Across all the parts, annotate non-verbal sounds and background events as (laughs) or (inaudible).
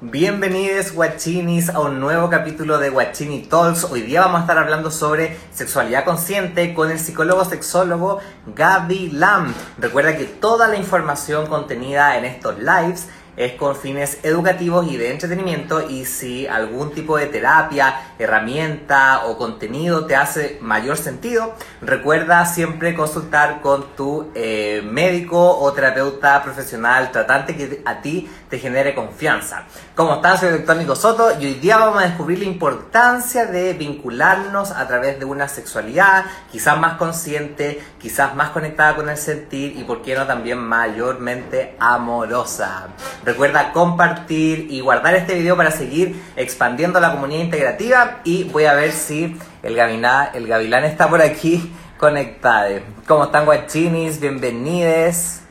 Bienvenidos guachinis a un nuevo capítulo de Guachini Talks. Hoy día vamos a estar hablando sobre sexualidad consciente con el psicólogo sexólogo Gaby Lam. Recuerda que toda la información contenida en estos lives es con fines educativos y de entretenimiento y si algún tipo de terapia, herramienta o contenido te hace mayor sentido, recuerda siempre consultar con tu eh, médico o terapeuta profesional tratante que a ti te genere confianza. ¿Cómo estás? Soy el doctor Nico Soto y hoy día vamos a descubrir la importancia de vincularnos a través de una sexualidad quizás más consciente, quizás más conectada con el sentir y por qué no también mayormente amorosa. Recuerda compartir y guardar este video para seguir expandiendo la comunidad integrativa y voy a ver si el gavilán, el gavilán está por aquí conectado. ¿Cómo están guachinis? Bienvenides.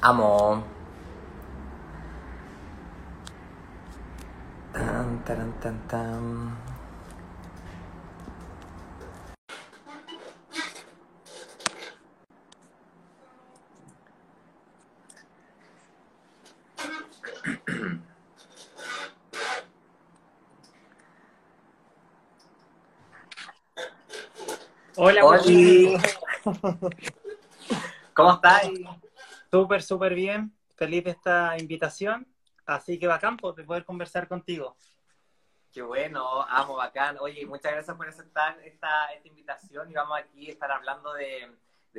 Amo. Tan, tan, tan, tan. Hola, Oli. ¿Cómo estás? Súper, súper bien. Feliz de esta invitación. Así que va campo de poder conversar contigo. Qué bueno, amo, bacán. Oye, muchas gracias por aceptar esta, invitación y vamos aquí a estar hablando de,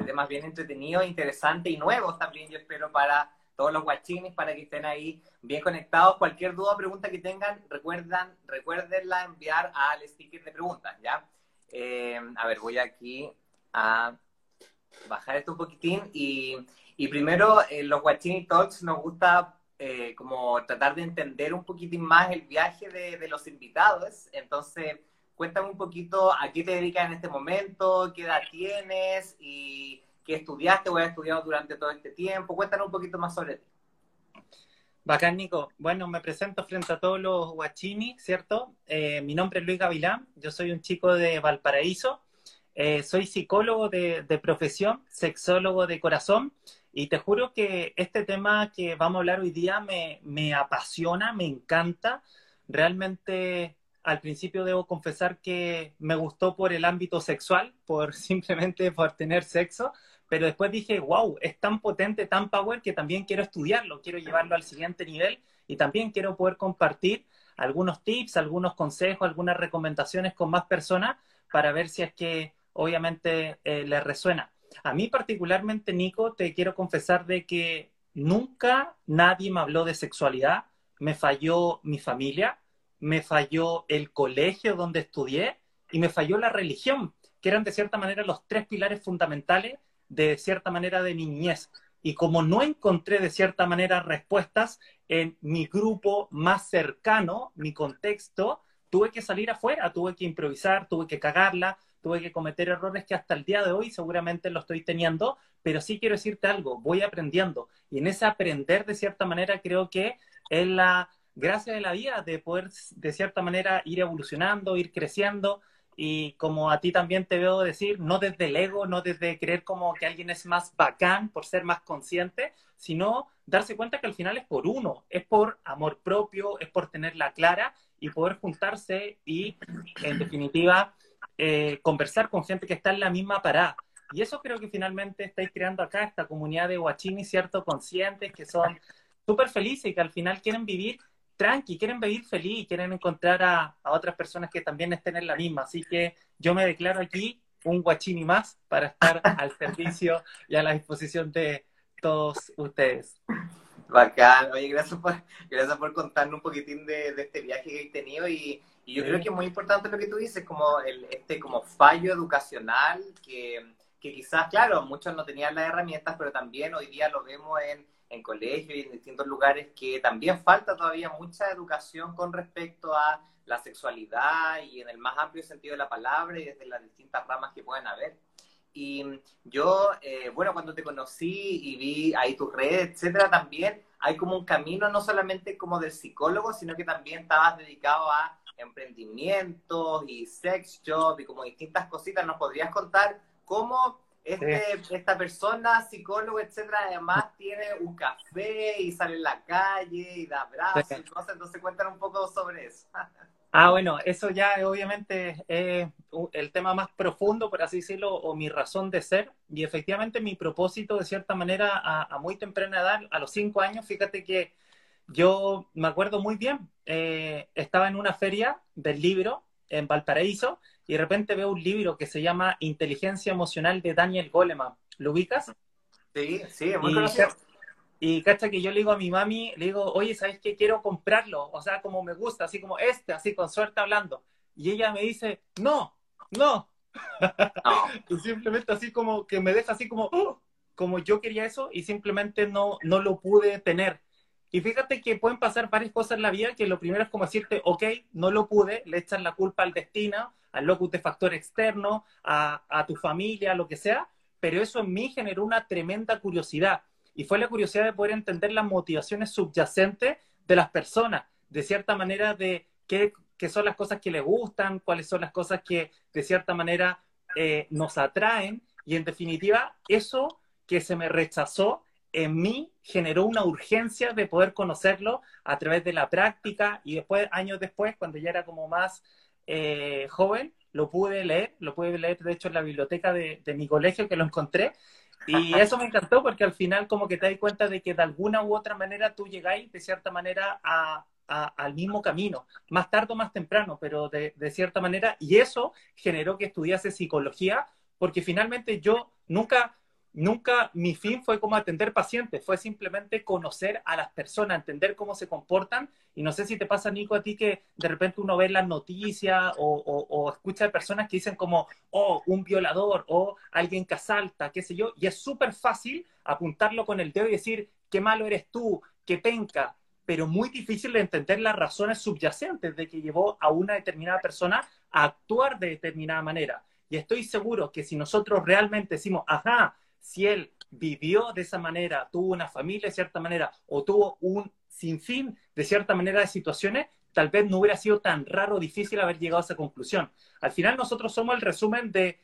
temas bien entretenidos, interesantes y nuevos también, yo espero, para todos los guachines, para que estén ahí bien conectados. Cualquier duda o pregunta que tengan, recuerdan, recuérdenla enviar al sticker de preguntas, ¿ya? Eh, a ver, voy aquí a bajar esto un poquitín y, primero en los Guachini Talks nos gusta eh, como tratar de entender un poquitín más el viaje de, de, los invitados. Entonces, cuéntame un poquito a qué te dedicas en este momento, qué edad tienes y qué estudiaste o has estudiado durante todo este tiempo. Cuéntanos un poquito más sobre ti. Bacán, Nico. Bueno, me presento frente a todos los guachini, ¿cierto? Eh, mi nombre es Luis Gavilán, yo soy un chico de Valparaíso, eh, soy psicólogo de, de, profesión, sexólogo de corazón, y te juro que este tema que vamos a hablar hoy día me, me apasiona, me encanta. Realmente, al principio debo confesar que me gustó por el ámbito sexual, por (laughs) simplemente por tener sexo, pero después dije, wow, es tan potente, tan power que también quiero estudiarlo, quiero llevarlo al siguiente nivel y también quiero poder compartir algunos tips, algunos consejos, algunas recomendaciones con más personas para ver si es que obviamente eh, les resuena. A mí particularmente, Nico, te quiero confesar de que nunca nadie me habló de sexualidad, me falló mi familia, me falló el colegio donde estudié y me falló la religión, que eran de cierta manera los tres pilares fundamentales de cierta manera de mi niñez. Y como no encontré de cierta manera respuestas en mi grupo más cercano, mi contexto, tuve que salir afuera, tuve que improvisar, tuve que cagarla, tuve que cometer errores que hasta el día de hoy seguramente lo estoy teniendo, pero sí quiero decirte algo, voy aprendiendo. Y en ese aprender de cierta manera creo que es la gracia de la vida, de poder de cierta manera ir evolucionando, ir creciendo, y como a ti también te veo decir, no desde el ego, no desde creer como que alguien es más bacán por ser más consciente, sino darse cuenta que al final es por uno, es por amor propio, es por tenerla clara y poder juntarse y, en definitiva, eh, conversar con gente que está en la misma parada. Y eso creo que finalmente estáis creando acá, esta comunidad de guachini, ¿cierto? Conscientes, que son súper felices y que al final quieren vivir tranqui, quieren vivir feliz, quieren encontrar a, a, otras personas que también estén en la misma. Así que yo me declaro aquí un guachini más para estar (laughs) al servicio y a la disposición de todos ustedes. Bacán, oye, gracias por, gracias por contarnos un poquitín de, de este viaje que he tenido y, y yo creo que es muy importante lo que tú dices, como el, este como fallo educacional que, que quizás, claro, muchos no tenían las herramientas, pero también hoy día lo vemos en en colegios y en distintos lugares que también falta todavía mucha educación con respecto a la sexualidad y en el más amplio sentido de la palabra y desde las distintas ramas que pueden haber. Y yo, eh, bueno, cuando te conocí y vi ahí tus redes, etcétera, también hay como un camino no solamente como del psicólogo, sino que también estabas dedicado a emprendimientos y sex job y como distintas cositas. ¿Nos podrías contar cómo este, esta persona, psicólogo, etcétera, además tiene un café y sale en la calle y da abrazos, entonces, entonces cuéntanos un poco sobre eso. (laughs) Ah, bueno, eso ya obviamente es el tema más profundo, por así decirlo, o mi razón de ser. Y efectivamente mi propósito, de cierta manera, a, muy temprana edad, a los cinco años, fíjate que yo me acuerdo muy bien, eh, estaba en una feria del libro en Valparaíso y de repente veo un libro que se llama Inteligencia Emocional de Daniel Goleman. ¿Lo ubicas? Sí, sí, es muy conocido. Y cacha que yo le digo a mi mami, le digo, oye, ¿sabes qué? Quiero comprarlo. O sea, como me gusta, así como este, así con suerte hablando. Y ella me dice, no, no. (laughs) y simplemente así como que me deja así como, oh", como yo quería eso y simplemente no, no lo pude tener. Y fíjate que pueden pasar varias cosas en la vida, que lo primero es como decirte, ok, no lo pude, le echan la culpa al destino, al locus de factor externo, a, a tu familia, lo que sea, pero eso en mí generó una tremenda curiosidad. Y fue la curiosidad de poder entender las motivaciones subyacentes de las personas, de cierta manera de qué, son las cosas que les gustan, cuáles son las cosas que de cierta manera eh, nos atraen. Y en definitiva eso que se me rechazó en mí generó una urgencia de poder conocerlo a través de la práctica y después, años después, cuando ya era como más eh, joven, lo pude leer, lo pude leer de hecho en la biblioteca de, de mi colegio que lo encontré. Y (laughs) eso me encantó porque al final como que te das cuenta de que de alguna u otra manera tú llegáis de cierta manera a, al mismo camino, más tarde o más temprano, pero de, de, cierta manera, y eso generó que estudiase psicología, porque finalmente yo nunca, nunca mi fin fue como atender pacientes, fue simplemente conocer a las personas, entender cómo se comportan. Y no sé si te pasa, Nico, a ti que de repente uno ve las noticias o, o, escucha de personas que dicen como, oh, un violador o alguien que asalta, qué sé yo, y es súper fácil apuntarlo con el dedo y decir, qué malo eres tú, qué penca, pero muy difícil de entender las razones subyacentes de que llevó a una determinada persona a actuar de determinada manera. Y estoy seguro que si nosotros realmente decimos, ajá, si él vivió de esa manera, tuvo una familia de cierta manera o tuvo un sinfín de cierta manera de situaciones, tal vez no hubiera sido tan raro o difícil haber llegado a esa conclusión. Al final nosotros somos el resumen de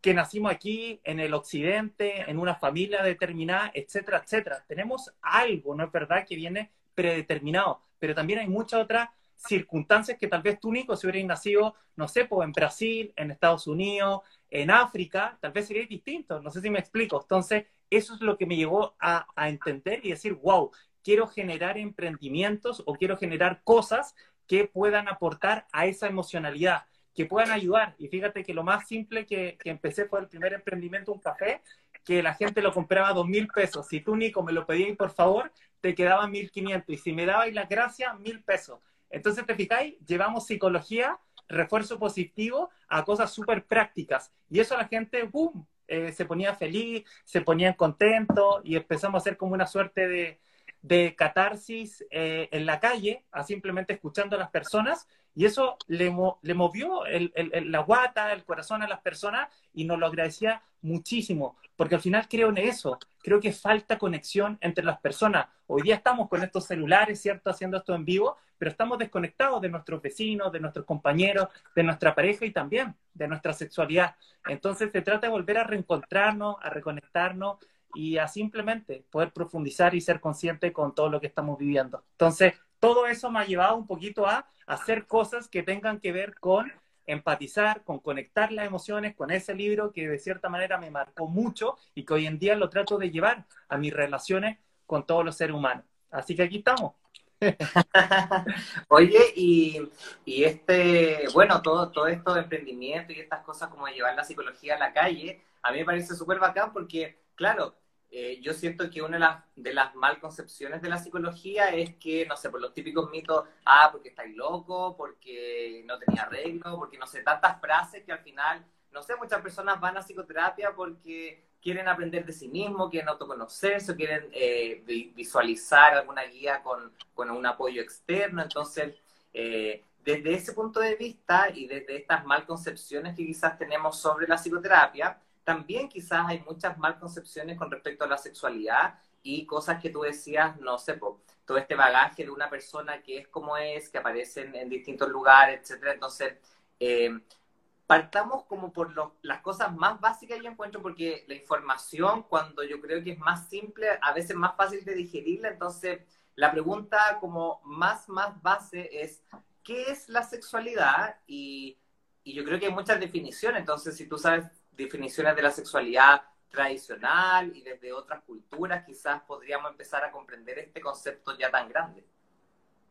que nacimos aquí, en el occidente, en una familia determinada, etcétera, etcétera. Tenemos algo, ¿no es verdad?, que viene predeterminado, pero también hay muchas otras circunstancias que tal vez tú, Nico, si hubieras nacido, no sé, pues en Brasil, en Estados Unidos, en África, tal vez sería distinto, no sé si me explico. Entonces, eso es lo que me llevó a, entender y decir, wow, quiero generar emprendimientos o quiero generar cosas que puedan aportar a esa emocionalidad, que puedan ayudar. Y fíjate que lo más simple que, empecé fue el primer emprendimiento, un café, que la gente lo compraba a dos mil pesos. Si tú, Nico, me lo pedías, por favor, te quedaban mil quinientos. Y si me dabais la gracia, mil pesos. Entonces, te fijáis, llevamos psicología refuerzo positivo a cosas súper prácticas. Y eso la gente, ¡boom!, eh, se ponía feliz, se ponían contentos y empezamos a hacer como una suerte de, de catarsis eh, en la calle, a simplemente escuchando a las personas, y eso le, le movió el, el, la guata, el corazón a las personas, y nos lo agradecía muchísimo, porque al final creo en eso, creo que falta conexión entre las personas. Hoy día estamos con estos celulares, ¿cierto?, haciendo esto en vivo, pero estamos desconectados de nuestros vecinos, de nuestros compañeros, de nuestra pareja y también de nuestra sexualidad. Entonces se trata de volver a reencontrarnos, a reconectarnos y a simplemente poder profundizar y ser consciente con todo lo que estamos viviendo. Entonces, todo eso me ha llevado un poquito a hacer cosas que tengan que ver con empatizar, con conectar las emociones, con ese libro que de cierta manera me marcó mucho y que hoy en día lo trato de llevar a mis relaciones con todos los seres humanos. Así que aquí estamos. (laughs) Oye, y, y, este, bueno, todo, todo esto de emprendimiento y estas cosas como llevar la psicología a la calle, a mí me parece súper bacán porque, claro, eh, yo siento que una de las, de las mal concepciones de la psicología es que, no sé, por los típicos mitos, ah, porque estáis loco, porque no tenía arreglo, porque no sé, tantas frases que al final, no sé, muchas personas van a psicoterapia porque quieren aprender de sí mismos, quieren autoconocerse, quieren eh, visualizar alguna guía con, con, un apoyo externo. Entonces, eh, desde ese punto de vista y desde estas mal concepciones que quizás tenemos sobre la psicoterapia, también quizás hay muchas mal concepciones con respecto a la sexualidad y cosas que tú decías, no sé, todo este bagaje de una persona que es como es, que aparece en, distintos lugares, etcétera. Entonces, eh, partamos como por las cosas más básicas yo encuentro porque la información cuando yo creo que es más simple, a veces más fácil de digerirla, entonces la pregunta como más, más base es, ¿qué es la sexualidad? Y, y yo creo que hay muchas definiciones, entonces si tú sabes definiciones de la sexualidad tradicional y desde otras culturas, quizás podríamos empezar a comprender este concepto ya tan grande.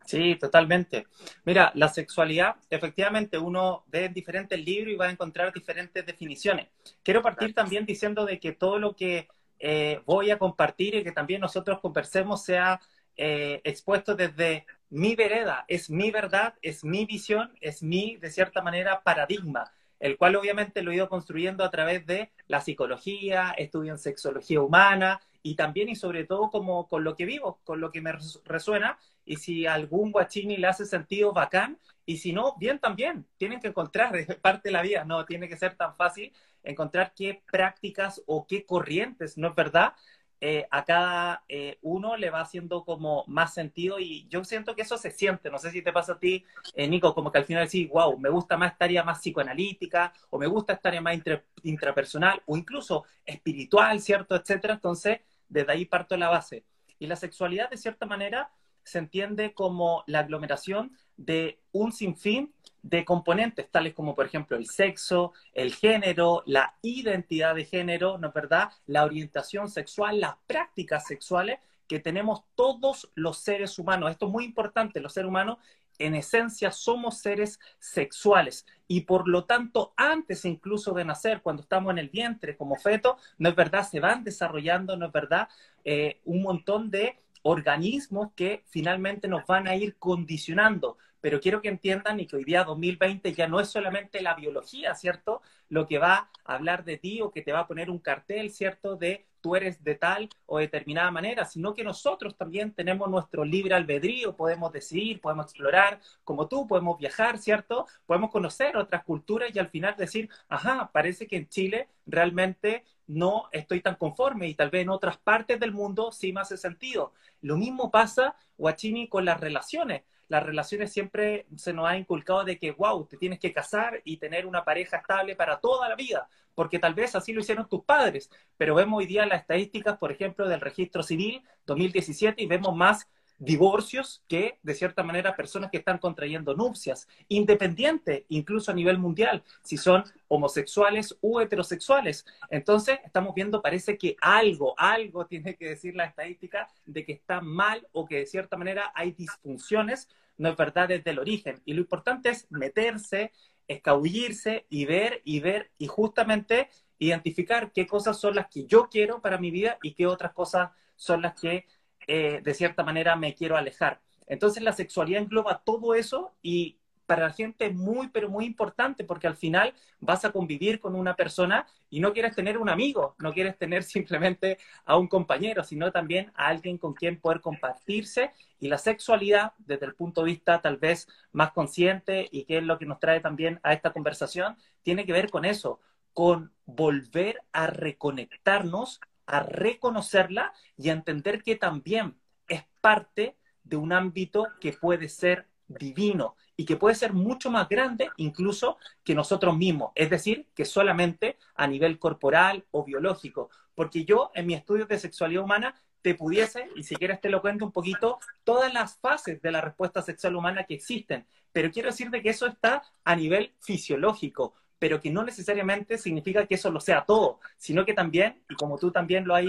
Sí, totalmente. Mira, la sexualidad, efectivamente, uno ve en diferentes libros y va a encontrar diferentes definiciones. Quiero partir también diciendo de que todo lo que eh, voy a compartir y que también nosotros conversemos sea eh, expuesto desde mi vereda, es mi verdad, es mi visión, es mi, de cierta manera, paradigma, el cual obviamente lo he ido construyendo a través de la psicología, estudio en sexología humana y también y sobre todo como con lo que vivo, con lo que me resuena y si algún guachini le hace sentido, bacán, y si no, bien también, tienen que encontrar, es (laughs) parte de la vida, no tiene que ser tan fácil encontrar qué prácticas o qué corrientes, ¿no es verdad? Eh, a cada eh, uno le va haciendo como más sentido y yo siento que eso se siente, no sé si te pasa a ti, eh, Nico, como que al final decís, wow, me gusta más esta área más psicoanalítica o me gusta esta área más intrapersonal o incluso espiritual, ¿cierto? Etcétera. Entonces, desde ahí parto la base. Y la sexualidad, de cierta manera, se entiende como la aglomeración de un sinfín de componentes, tales como, por ejemplo, el sexo, el género, la identidad de género, ¿no es verdad? La orientación sexual, las prácticas sexuales que tenemos todos los seres humanos. Esto es muy importante, los seres humanos en esencia somos seres sexuales y por lo tanto antes incluso de nacer, cuando estamos en el vientre como feto, no es verdad, se van desarrollando, no es verdad, eh, un montón de organismos que finalmente nos van a ir condicionando. Pero quiero que entiendan y que hoy día 2020 ya no es solamente la biología, ¿cierto? Lo que va a hablar de ti o que te va a poner un cartel, ¿cierto? De tú eres de tal o determinada manera, sino que nosotros también tenemos nuestro libre albedrío, podemos decidir, podemos explorar, como tú, podemos viajar, ¿cierto? Podemos conocer otras culturas y al final decir, ajá, parece que en Chile realmente no estoy tan conforme y tal vez en otras partes del mundo sí me hace sentido. Lo mismo pasa, Guachini, con las relaciones. Las relaciones siempre se nos ha inculcado de que, wow, te tienes que casar y tener una pareja estable para toda la vida, porque tal vez así lo hicieron tus padres, pero vemos hoy día las estadísticas, por ejemplo, del registro civil 2017 y vemos más divorcios que, de cierta manera, personas que están contrayendo nupcias, independiente, incluso a nivel mundial, si son homosexuales u heterosexuales. Entonces, estamos viendo, parece que algo, algo tiene que decir la estadística de que está mal o que de cierta manera hay disfunciones, no es verdad desde el origen. Y lo importante es meterse, escabullirse y ver y ver y justamente identificar qué cosas son las que yo quiero para mi vida y qué otras cosas son las que eh, de cierta manera me quiero alejar. Entonces la sexualidad engloba todo eso y para la gente es muy, pero muy importante porque al final vas a convivir con una persona y no quieres tener un amigo, no quieres tener (laughs) simplemente a un compañero, sino también a alguien con quien poder compartirse y la sexualidad desde el punto de vista tal vez más consciente y que es lo que nos trae también a esta conversación, tiene que ver con eso, con volver a reconectarnos a reconocerla y a entender que también es parte de un ámbito que puede ser divino y que puede ser mucho más grande incluso que nosotros mismos, es decir, que solamente a nivel corporal o biológico. Porque yo en mi estudio de sexualidad humana te pudiese, y si quieres te lo cuento un poquito, todas las fases de la respuesta sexual humana que existen. Pero quiero decirte que eso está a nivel fisiológico, pero que no necesariamente significa que eso lo sea todo, sino que también, y como tú también lo has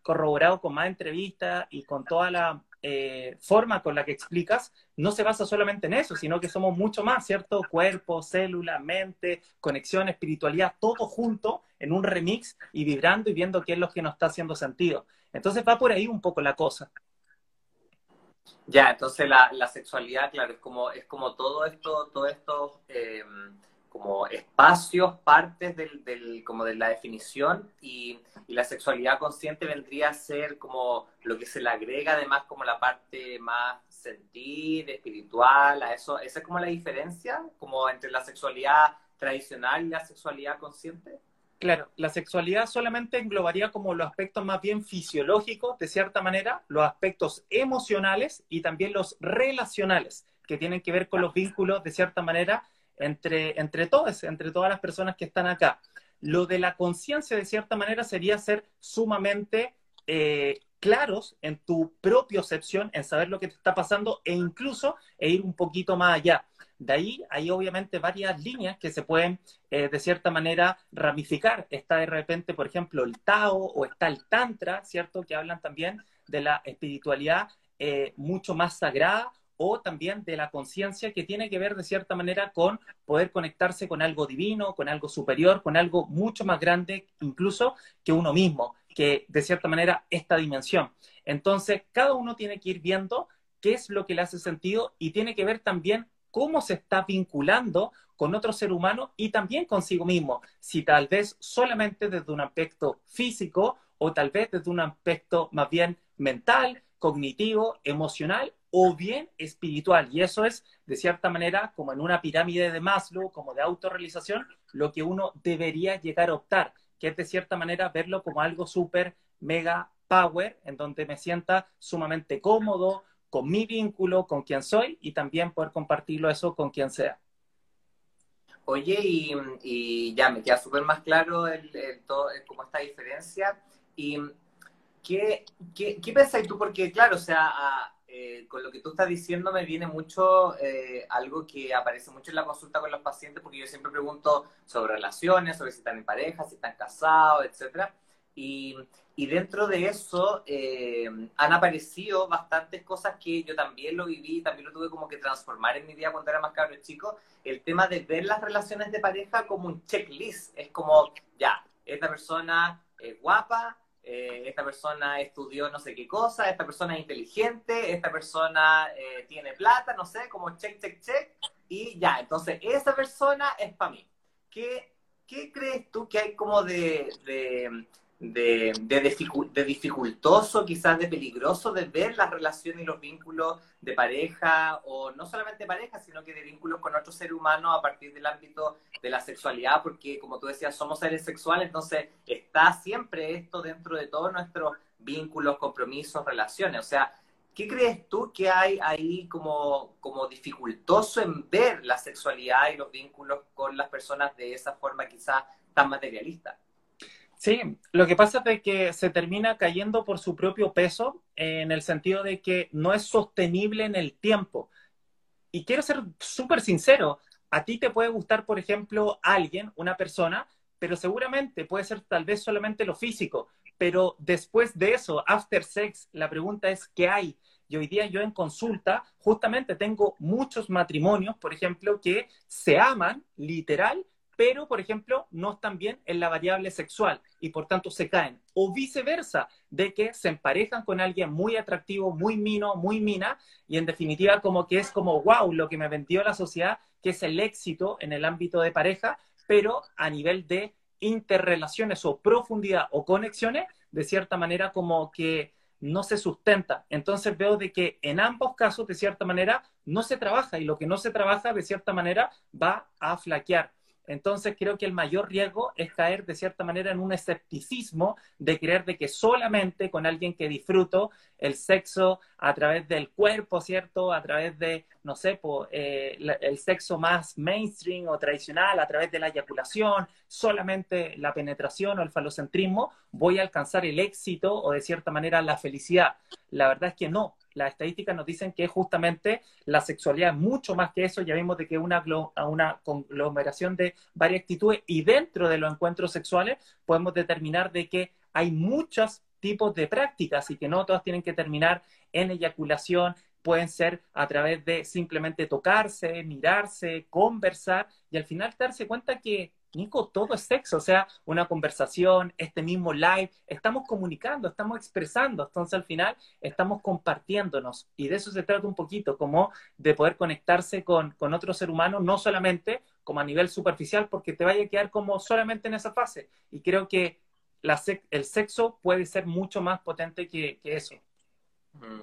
corroborado con más entrevistas y con toda la eh, forma con la que explicas, no se basa solamente en eso, sino que somos mucho más, ¿cierto? Cuerpo, célula, mente, conexión, espiritualidad, todo junto en un remix y vibrando y viendo qué es lo que nos está haciendo sentido. Entonces va por ahí un poco la cosa. Ya, entonces la, sexualidad, claro, es como, es como todo esto, todo esto eh, como espacios, partes del, como de la definición y, la sexualidad consciente vendría a ser como lo que se le agrega además como la parte más sentir, espiritual, a eso, esa es como la diferencia como entre la sexualidad tradicional y la sexualidad consciente. Claro, la sexualidad solamente englobaría como los aspectos más bien fisiológicos, de cierta manera, los aspectos emocionales y también los relacionales, que tienen que ver con los vínculos, de cierta manera, entre, entre todos, entre todas las personas que están acá. Lo de la conciencia, de cierta manera, sería ser sumamente eh, claros en tu propia excepción, en saber lo que te está pasando e incluso e ir un poquito más allá. De ahí hay obviamente varias líneas que se pueden eh, de cierta manera ramificar. Está de repente, por ejemplo, el Tao o está el Tantra, ¿cierto? Que hablan también de la espiritualidad eh, mucho más sagrada o también de la conciencia que tiene que ver de cierta manera con poder conectarse con algo divino, con algo superior, con algo mucho más grande incluso que uno mismo, que de cierta manera esta dimensión. Entonces, cada uno tiene que ir viendo qué es lo que le hace sentido y tiene que ver también cómo se está vinculando con otro ser humano y también consigo mismo, si tal vez solamente desde un aspecto físico o tal vez desde un aspecto más bien mental, cognitivo, emocional o bien espiritual. Y eso es, de cierta manera, como en una pirámide de Maslow, como de autorrealización, lo que uno debería llegar a optar, que es de cierta manera verlo como algo súper, mega power, en donde me sienta sumamente cómodo con mi vínculo, con quien soy y también poder compartirlo eso con quien sea. Oye, y, ya me queda súper más claro el, todo, diferencia. ¿Y qué, qué, qué tú? Porque, claro, o sea, eh, con lo que tú estás diciendo me viene mucho eh, algo que aparece mucho en la consulta con los pacientes, porque yo siempre pregunto sobre relaciones, sobre si están en pareja, si están casados, etcétera. Y, y, dentro de eso eh, han aparecido bastantes cosas que yo también lo viví, también lo tuve como que transformar en mi vida cuando era más cabro chico, el tema de ver las relaciones de pareja como un checklist, es como, ya, esta persona es guapa, eh, esta persona estudió no sé qué cosa, esta persona es inteligente, esta persona eh, tiene plata, no sé, como check, check, check, y ya, entonces esa persona es para mí. ¿Qué, ¿Qué, crees tú que hay como de, de, de, dificultoso, quizás de peligroso de ver las relaciones y los vínculos de pareja, o no solamente pareja, sino que de vínculos con otro ser humano a partir del ámbito de la sexualidad, porque como tú decías, somos seres sexuales, entonces está siempre esto dentro de todos nuestros vínculos, compromisos, relaciones. O sea, ¿qué crees tú que hay ahí como, como dificultoso en ver la sexualidad y los vínculos con las personas de esa forma quizás tan materialista? Sí, lo que pasa es que se termina cayendo por su propio peso en el sentido de que no es sostenible en el tiempo. Y quiero ser súper sincero, a ti te puede gustar, por ejemplo, alguien, una persona, pero seguramente puede ser tal vez solamente lo físico, pero después de eso, after sex, la pregunta es, ¿qué hay? Y hoy día yo en consulta justamente tengo muchos matrimonios, por ejemplo, que se aman literal, pero, por ejemplo, no están bien en la variable sexual y por tanto se caen. O viceversa, de que se emparejan con alguien muy atractivo, muy mino, muy mina, y en definitiva como que es como, wow, lo que me vendió la sociedad, que es el éxito en el ámbito de pareja, pero a nivel de interrelaciones o profundidad o conexiones, de cierta manera como que no se sustenta. Entonces veo de que en ambos casos, de cierta manera, no se trabaja y lo que no se trabaja, de cierta manera, va a flaquear. Entonces creo que el mayor riesgo es caer de cierta manera en un escepticismo de creer de que solamente con alguien que disfruto el sexo a través del cuerpo, ¿cierto? A través de, no sé, eh, el sexo más mainstream o tradicional, a través de la eyaculación, solamente la penetración o el falocentrismo, voy a alcanzar el éxito o de cierta manera la felicidad. La verdad es que no, las estadísticas nos dicen que justamente la sexualidad es mucho más que eso, ya vimos de que una, una conglomeración de varias actitudes y dentro de los encuentros sexuales podemos determinar de que hay muchos tipos de prácticas y que no todas tienen que terminar en eyaculación, pueden ser a través de simplemente tocarse, mirarse, conversar y al final darse cuenta que Nico, todo es sexo, o sea, una conversación, este mismo live, estamos comunicando, estamos expresando, entonces al final estamos compartiéndonos y de eso se trata un poquito, como de poder conectarse con, con otro ser humano, no solamente como a nivel superficial, porque te vaya a quedar como solamente en esa fase. Y creo que el sexo puede ser mucho más potente que, eso. Mm.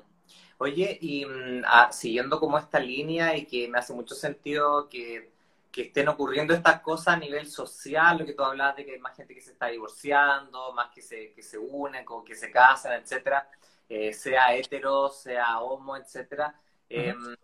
Oye, y mm, ah, siguiendo como esta línea y que me hace mucho sentido que que estén ocurriendo estas cosas a nivel social, lo que tú hablabas de que hay más gente que se está divorciando, más que se, que se unen, que se casan, etcétera, eh, sea hetero, sea homo, etcétera. Em,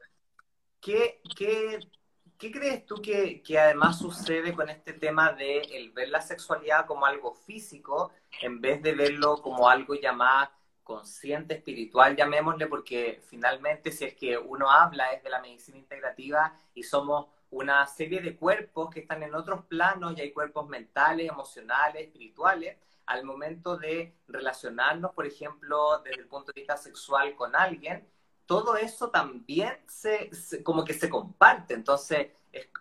¿qué, ¿qué crees tú que, que, además sucede con este tema de el ver la sexualidad como algo físico en vez de verlo como algo llamado consciente, espiritual, llamémosle, porque finalmente si es que uno habla es de la medicina integrativa y somos una serie de cuerpos que están en otros planos y hay cuerpos mentales, emocionales, espirituales, al momento de relacionarnos, por ejemplo, desde el punto de vista sexual con alguien, todo eso también se, como que se comparte. Entonces,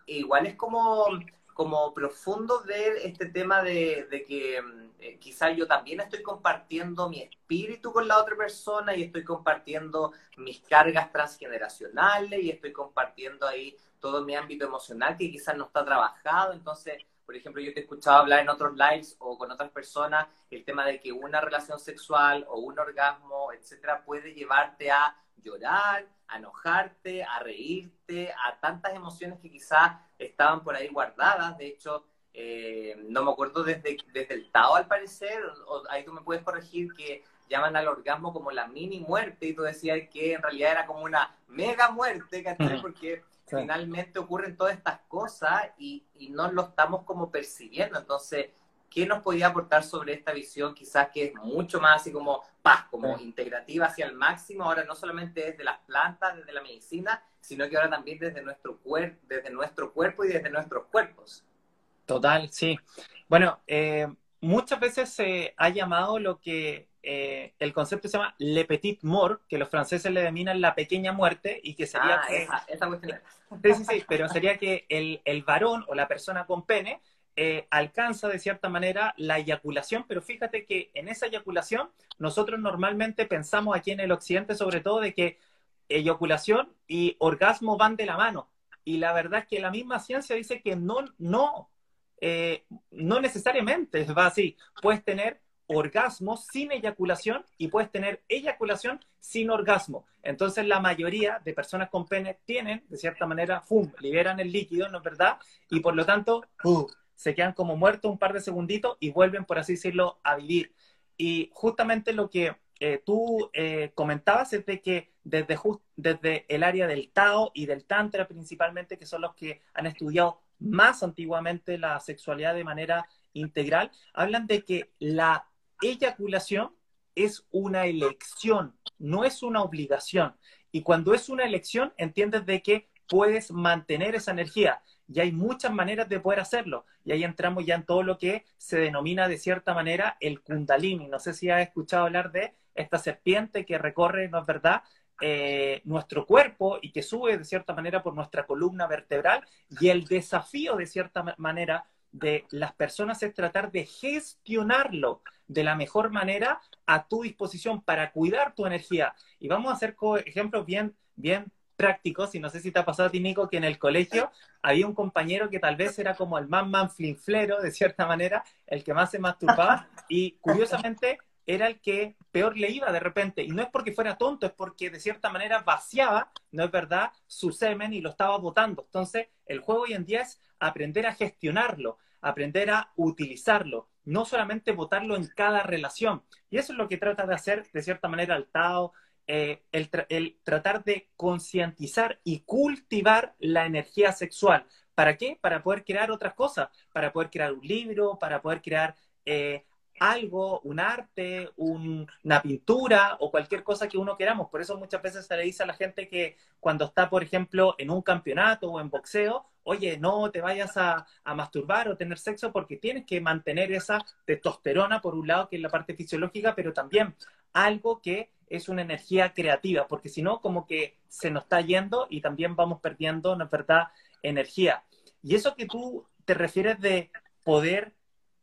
igual es como, como profundo ver este tema de, de que eh, quizás yo también estoy compartiendo mi espíritu con la otra persona y estoy compartiendo mis cargas transgeneracionales y estoy compartiendo ahí todo mi ámbito emocional que quizás no está trabajado. Entonces, por ejemplo, yo te he escuchado hablar en otros lives o con otras personas el tema de que una relación sexual o un orgasmo, etcétera, puede llevarte a llorar, a enojarte, a reírte, a tantas emociones que quizás estaban por ahí guardadas. De hecho, eh, no me acuerdo desde, desde el Tao al parecer, o ahí tú me puedes corregir que llaman al orgasmo como la mini muerte y tú decías que en realidad era como una mega muerte, ¿cachai? Porque finalmente ocurren todas estas cosas y, y no lo estamos como percibiendo. Entonces, ¿qué nos podía aportar sobre esta visión quizás que es mucho más así como paz, como integrativa hacia el máximo, ahora no solamente desde las plantas, desde la medicina, sino que ahora también desde nuestro, cuer desde nuestro cuerpo y desde nuestros cuerpos? Total, sí. Bueno, eh, muchas veces se ha llamado lo que eh, el concepto se llama le petit mort, que los franceses le denominan la pequeña muerte, y que sería ah, que... Esa, esa cuestión Sí, sí, sí, pero sería que el, el varón o la persona con pene eh, alcanza de cierta manera la eyaculación, pero fíjate que en esa eyaculación nosotros normalmente pensamos aquí en el occidente sobre todo de que eyaculación y orgasmo van de la mano. Y la verdad es que la misma ciencia dice que no, no, eh, no necesariamente va así. Puedes tener orgasmo sin eyaculación y puedes tener eyaculación sin orgasmo. Entonces la mayoría de personas con pene tienen, de cierta manera, ¡fum!, liberan el líquido, ¿no es verdad? Y por lo tanto, se quedan como muertos un par de segunditos y vuelven, por así decirlo, a vivir. Y justamente lo que eh, tú eh, comentabas es de que desde, desde el área del Tao y del Tantra principalmente, que son los que han estudiado más antiguamente la sexualidad de manera integral, hablan de que la eyaculación es una elección, no es una obligación. Y cuando es una elección, entiendes de que puedes mantener esa energía y hay muchas maneras de poder hacerlo. Y ahí entramos ya en todo lo que se denomina de cierta manera el kundalini. No sé si has escuchado hablar de esta serpiente que recorre, ¿no es verdad?, eh, nuestro cuerpo y que sube de cierta manera por nuestra columna vertebral. Y el desafío de cierta manera de las personas es tratar de gestionarlo de la mejor manera a tu disposición para cuidar tu energía. Y vamos a hacer ejemplos bien, bien prácticos, y no sé si te ha pasado a ti, Nico, que en el colegio había un compañero que tal vez era como el más manflinflero, de cierta manera, el que más se masturbaba, y curiosamente era el que peor le iba de repente. Y no es porque fuera tonto, es porque de cierta manera vaciaba, no es verdad, su semen y lo estaba botando. Entonces, el juego hoy en día es aprender a gestionarlo, aprender a utilizarlo, no solamente botarlo en cada relación. Y eso es lo que trata de hacer, de cierta manera, el Tao, eh, el, tratar de concientizar y cultivar la energía sexual. ¿Para qué? Para poder crear otras cosas, para poder crear un libro, para poder crear eh, algo, un arte, una pintura o cualquier cosa que uno queramos. Por eso muchas veces se le dice a la gente que cuando está, por ejemplo, en un campeonato o en boxeo, oye, no te vayas a, a, masturbar o tener sexo porque tienes que mantener esa testosterona, por un lado, que es la parte fisiológica, pero también algo que es una energía creativa, porque si no, como que se nos está yendo y también vamos perdiendo, ¿no es verdad?, energía. Y eso que tú te refieres de poder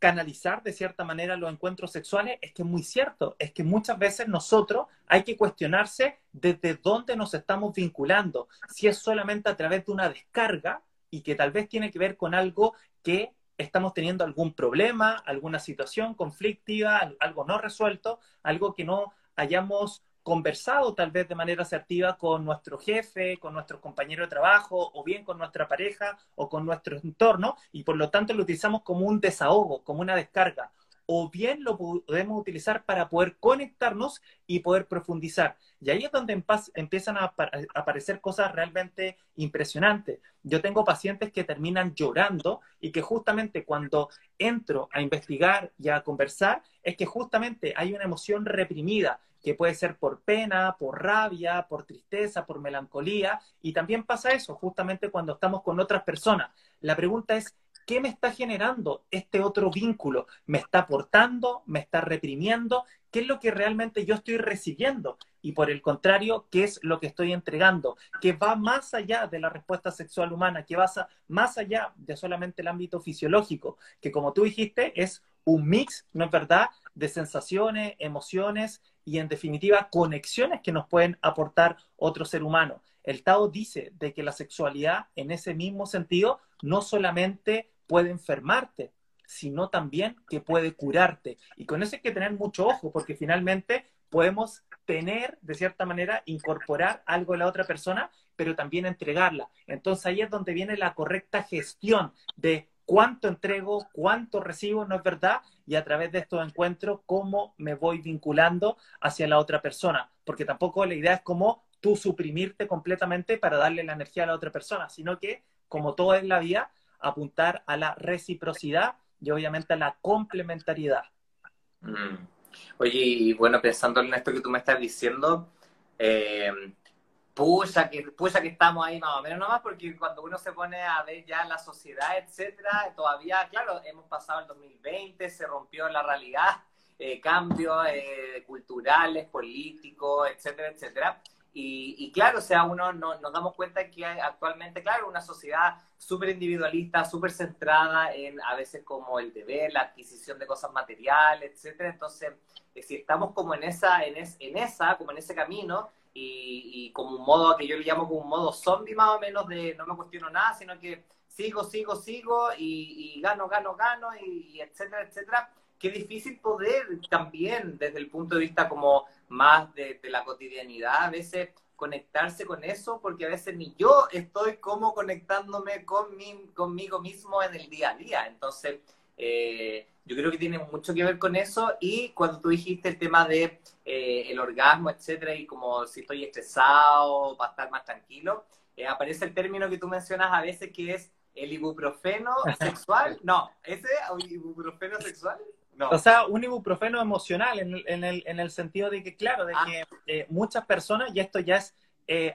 canalizar de cierta manera los encuentros sexuales es que es muy cierto, es que muchas veces nosotros hay que cuestionarse desde dónde nos estamos vinculando, si es solamente a través de una descarga y que tal vez tiene que ver con algo que estamos teniendo algún problema, alguna situación conflictiva, algo no resuelto, algo que no hayamos conversado tal vez de manera asertiva con nuestro jefe, con nuestro compañero de trabajo, o bien con nuestra pareja o con nuestro entorno, y por lo tanto lo utilizamos como un desahogo, como una descarga. o bien lo podemos utilizar para poder conectarnos y poder profundizar. Y ahí es donde empiezan a aparecer cosas realmente impresionantes. Yo tengo pacientes que terminan llorando y que justamente cuando entro a investigar y a conversar, es que justamente hay una emoción reprimida que puede ser por pena, por rabia, por tristeza, por melancolía, y también pasa eso justamente cuando estamos con otras personas. La pregunta es, ¿qué me está generando este otro vínculo? ¿Me está aportando? ¿Me está reprimiendo? ¿Qué es lo que realmente yo estoy recibiendo? Y por el contrario, ¿qué es lo que estoy entregando? Que va más allá de la respuesta sexual humana, que va más allá de solamente el ámbito fisiológico, que como tú dijiste, es un mix, ¿no es verdad?, de sensaciones, emociones y en definitiva conexiones que nos pueden aportar otro ser humano. El Tao dice de que la sexualidad en ese mismo sentido no solamente puede enfermarte, sino también que puede curarte. Y con eso hay que tener mucho ojo, porque finalmente podemos tener, de cierta manera, incorporar algo de la otra persona, pero también entregarla. Entonces ahí es donde viene la correcta gestión de cuánto entrego, cuánto recibo, ¿no es verdad? Y a través de estos encuentros, cómo me voy vinculando hacia la otra persona. Porque tampoco la idea es como tú suprimirte completamente para darle la energía a la otra persona, sino que, como todo en la vida, apuntar a la reciprocidad y obviamente a la complementariedad. Mm. Oye, y bueno, pensando en esto que tú me estás diciendo, eh, pucha que, pucha que estamos ahí más o menos nomás, porque cuando uno se pone a ver ya la sociedad, etcétera, todavía, claro, hemos pasado el 2020, se rompió la realidad, eh, cambios eh, culturales, políticos, etcétera, etcétera. Y, claro, o sea, uno no, nos damos cuenta que hay actualmente, claro, una sociedad súper individualista, súper centrada en a veces como el deber, la adquisición de cosas materiales, etcétera. Entonces, eh, si estamos como en esa, en, en esa, como en ese camino, y, como un modo que yo le llamo como un modo zombie más o menos de no me cuestiono nada, sino que sigo, sigo, sigo y, gano, gano, gano y, etcétera, etcétera. Qué difícil poder también desde el punto de vista como más de, la cotidianidad a veces conectarse con eso, porque a veces ni yo estoy como conectándome con mi, conmigo mismo en el día a día. Entonces, eh, yo creo que tiene mucho que ver con eso y cuando tú dijiste el tema de eh, el orgasmo, etcétera, y como si estoy estresado, para estar más tranquilo, eh, aparece el término que tú mencionas a veces que es el ibuprofeno (laughs) sexual. No, ¿ese ibuprofeno sexual? No. O sea, un ibuprofeno emocional en, en, el, en el sentido de que, claro, de ah. que eh, muchas personas, y esto ya es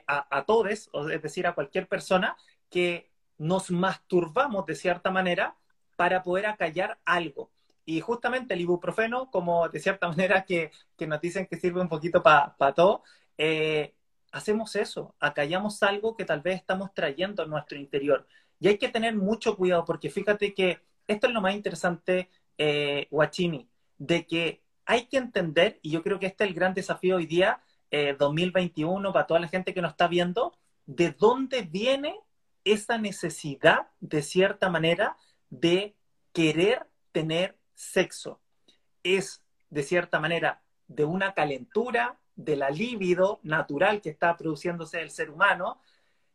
a, a todos, es decir, a cualquier persona, que nos masturbamos de cierta manera para poder acallar algo. Y justamente el ibuprofeno, como de cierta (laughs) manera que, nos dicen que sirve un poquito para todo, eh, hacemos eso, acallamos algo que tal vez estamos trayendo a nuestro interior. Y hay que tener mucho cuidado porque fíjate que esto es lo más interesante, eh, Guachini, de que hay que entender, y yo creo que este es el gran desafío hoy día, 2021, eh, para toda la gente que nos está viendo, de dónde viene esa necesidad, de cierta manera, de querer tener sexo es, de cierta manera, de una calentura, de la libido natural que está produciéndose el ser humano,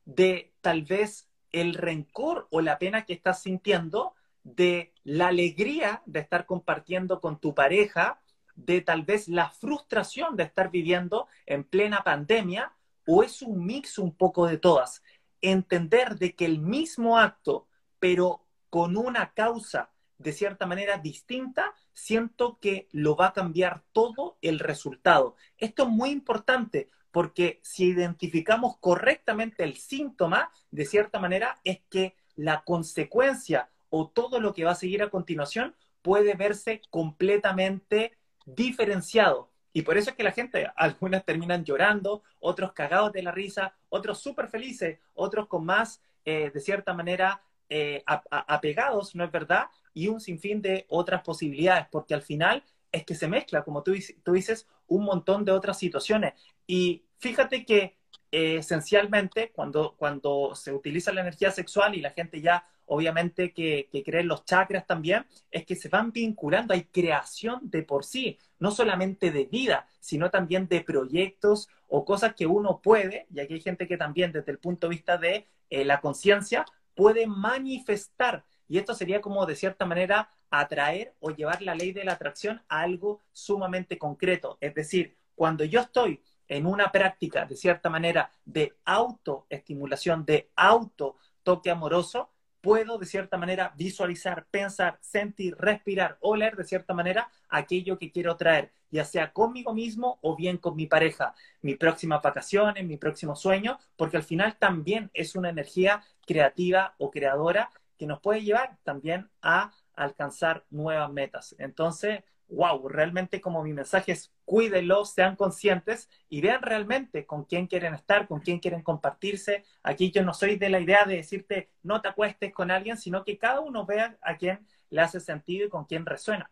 de tal vez el rencor o la pena que estás sintiendo, de la alegría de estar compartiendo con tu pareja, de tal vez la frustración de estar viviendo en plena pandemia, o es un mix un poco de todas. Entender de que el mismo acto, pero con una causa de cierta manera distinta, siento que lo va a cambiar todo el resultado. Esto es muy importante porque si identificamos correctamente el síntoma, de cierta manera, es que la consecuencia o todo lo que va a seguir a continuación puede verse completamente diferenciado. Y por eso es que la gente, (laughs) algunas terminan llorando, otros cagados de la risa, otros súper felices, otros con más, eh, de cierta manera, eh, apegados, ¿no es verdad? Y un sinfín de otras posibilidades, porque al final es que se mezcla, como tú, tú dices, un montón de otras situaciones. Y fíjate que eh, esencialmente cuando, cuando se utiliza la energía sexual y la gente ya obviamente que, que cree en los chakras también, es que se van vinculando, hay creación de por sí, no solamente de vida, sino también de proyectos o cosas que uno puede, y aquí hay gente que también desde el punto de vista de eh, la conciencia puede manifestar. Y esto sería como de cierta manera atraer o llevar la ley de la atracción a algo sumamente concreto. Es decir, cuando yo estoy en una práctica, de cierta manera, de autoestimulación, de auto toque amoroso, puedo de cierta manera visualizar, pensar, sentir, respirar, oler de cierta manera aquello que quiero traer, ya sea conmigo mismo o bien con mi pareja, mi próxima vacaciones, mi próximo sueño, porque al final también es una energía creativa o creadora que nos puede llevar también a alcanzar nuevas metas. Entonces, wow, realmente como mi mensaje es cuídenlos, sean conscientes y vean realmente con quién quieren estar, con quién quieren compartirse. Aquí yo no soy de la idea de decirte no te acuestes con alguien, sino que cada uno vea a quién le hace sentido y con quién resuena.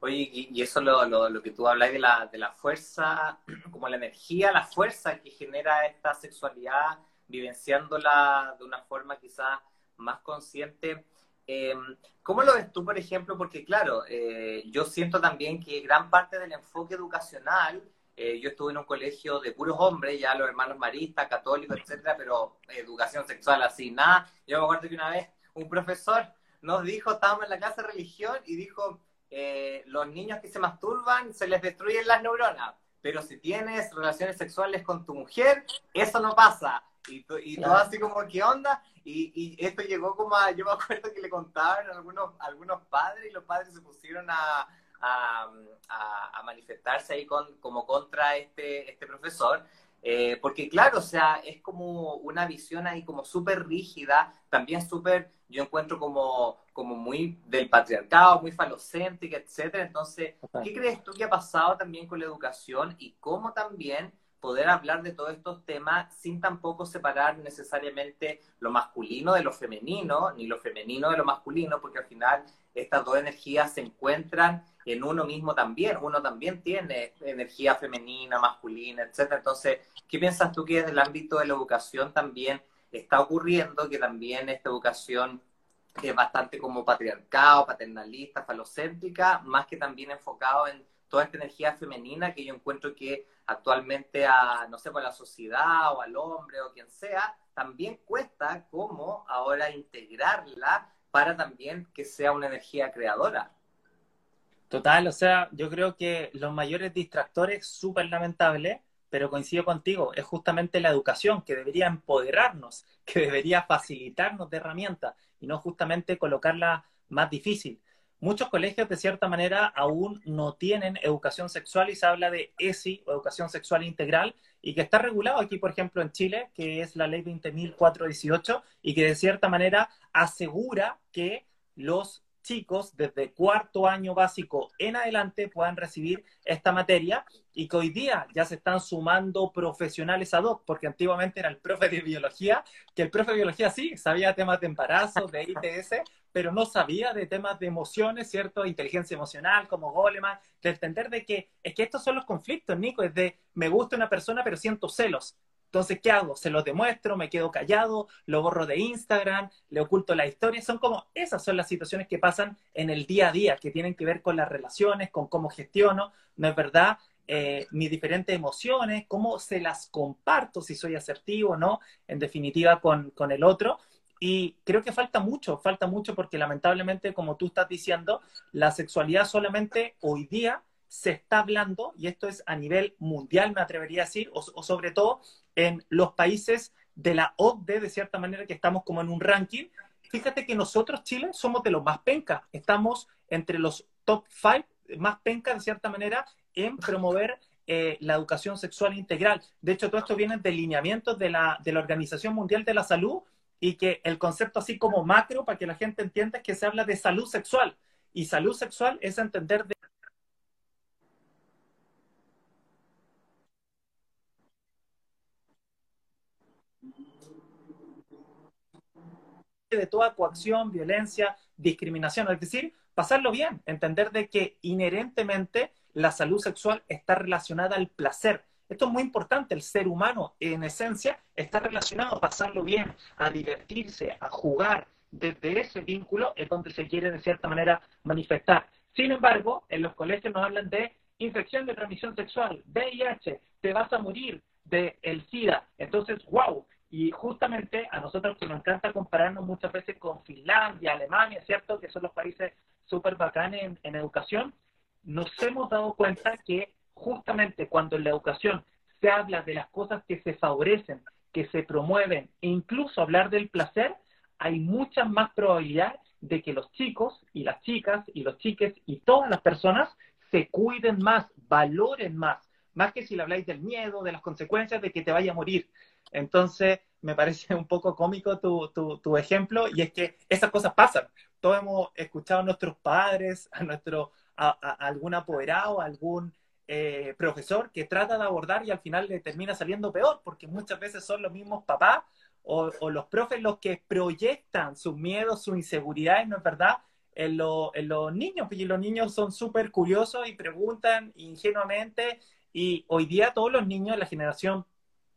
Oye, y, eso lo, lo, que tú hablas de la, de la fuerza, (clears throat) como la energía, la fuerza que genera esta sexualidad, vivenciándola de una forma quizás más consciente Em, ¿Cómo lo ves tú, por ejemplo? Porque claro, eh, yo siento también que gran parte del enfoque educacional, eh, yo estuve en un colegio de puros hombres, ya los hermanos maristas, católicos, etcétera, pero educación sexual así, nada. Yo me acuerdo que una vez un profesor nos dijo, estábamos en la clase de religión y dijo, eh, los niños que se masturban se les destruyen las neuronas, pero si tienes relaciones sexuales con tu mujer, eso no pasa. Y, y todo así como, ¿qué onda? Y, y, esto llegó como a, yo me acuerdo que le contaban algunos, algunos padres y los padres se pusieron a, a, a, manifestarse ahí con, como contra este, este profesor. Eh, porque claro, o sea, es como una visión ahí como súper rígida, también súper, yo encuentro como, como muy del patriarcado, muy falocéntrica, etcétera. Entonces, ¿qué crees tú que ha pasado también con la educación y cómo también poder hablar de todos estos temas sin tampoco separar necesariamente lo masculino de lo femenino, ni lo femenino de lo masculino, porque al final estas dos energías se encuentran en uno mismo también. Uno también tiene energía femenina, masculina, etc. Entonces, ¿qué piensas tú que desde el ámbito de la educación también está ocurriendo, que también esta educación es bastante como patriarcado, paternalista, falocéntrica, más que también enfocado en toda esta energía femenina que yo encuentro que actualmente a, no sé, por la sociedad o al hombre o quien sea, también cuesta como ahora integrarla para también que sea una energía creadora. Total, o sea, yo creo que los mayores distractores, súper lamentables, pero coincido contigo, es justamente la educación que debería empoderarnos, (laughs) que debería facilitarnos de herramientas y no justamente colocarla más difícil muchos colegios de cierta manera aún no tienen educación sexual y se habla de ESI o educación sexual integral y que está regulado aquí, por ejemplo, en Chile, que es la ley 20.418 y que de cierta manera asegura que los chicos desde cuarto año básico en adelante puedan recibir esta materia y que hoy día ya se están sumando profesionales ad hoc, porque antiguamente era el profe de biología, que el profe de biología sí sabía temas de embarazo, de ITS, pero no sabía de temas de emociones, ¿cierto? Inteligencia emocional, como Goleman, de entender de que es que estos son los conflictos, Nico, es de me gusta una persona pero siento celos. Entonces, ¿qué hago? Se los demuestro, me quedo callado, lo borro de Instagram, le oculto la historia. Son como, esas son las situaciones que pasan en el día a día, que tienen que ver con las relaciones, con cómo gestiono, ¿no es verdad? Eh, mis diferentes emociones, cómo se las comparto, si soy asertivo o no, en definitiva, con, con el otro. Y creo que falta mucho, falta mucho porque lamentablemente, como tú estás diciendo, la sexualidad solamente hoy día se está hablando, y esto es a nivel mundial, me atrevería a decir, o, sobre todo en los países de la OCDE, de cierta manera, que estamos como en un ranking. Fíjate que nosotros, Chile, somos de los más pencas. Estamos entre los top five más pencas, de cierta manera, en promover eh, la educación sexual integral. De hecho, todo esto viene de lineamientos de la, de la Organización Mundial de la Salud y que el concepto así como macro, para que la gente entienda, es que se habla de salud sexual. Y salud sexual es entender de de toda coacción, violencia, discriminación, es decir, pasarlo bien, entender de que inherentemente la salud sexual está relacionada al placer. Esto es muy importante, el ser humano en esencia está relacionado a pasarlo bien, a divertirse, a jugar. Desde ese vínculo es donde se quiere de cierta manera manifestar. Sin embargo, en los colegios nos hablan de infección de transmisión sexual, VIH, te vas a morir del el SIDA. Entonces, wow, Y justamente a nosotros que nos encanta compararnos muchas veces con Finlandia, Alemania, ¿cierto? Que son los países súper bacanes en, educación, nos hemos dado cuenta que justamente cuando en la educación se habla de las cosas que se favorecen, que se promueven e incluso hablar del placer, hay muchas más probabilidades de que los chicos y las chicas y los chiques y todas las personas se cuiden más, valoren más, más que si le habláis del miedo, de las consecuencias de que te vaya a morir. Entonces, me parece un poco cómico tu, tu, ejemplo y es que esas cosas pasan. Todos hemos escuchado a nuestros padres, a nuestro a, algún apoderado, a algún eh, profesor que trata de abordar y al final le termina saliendo peor, porque muchas veces son los mismos papás o, o los profes los que proyectan sus miedos, sus inseguridades, ¿no es verdad? en, en los niños, y los niños son súper curiosos y preguntan ingenuamente, y hoy día todos los niños, la generación,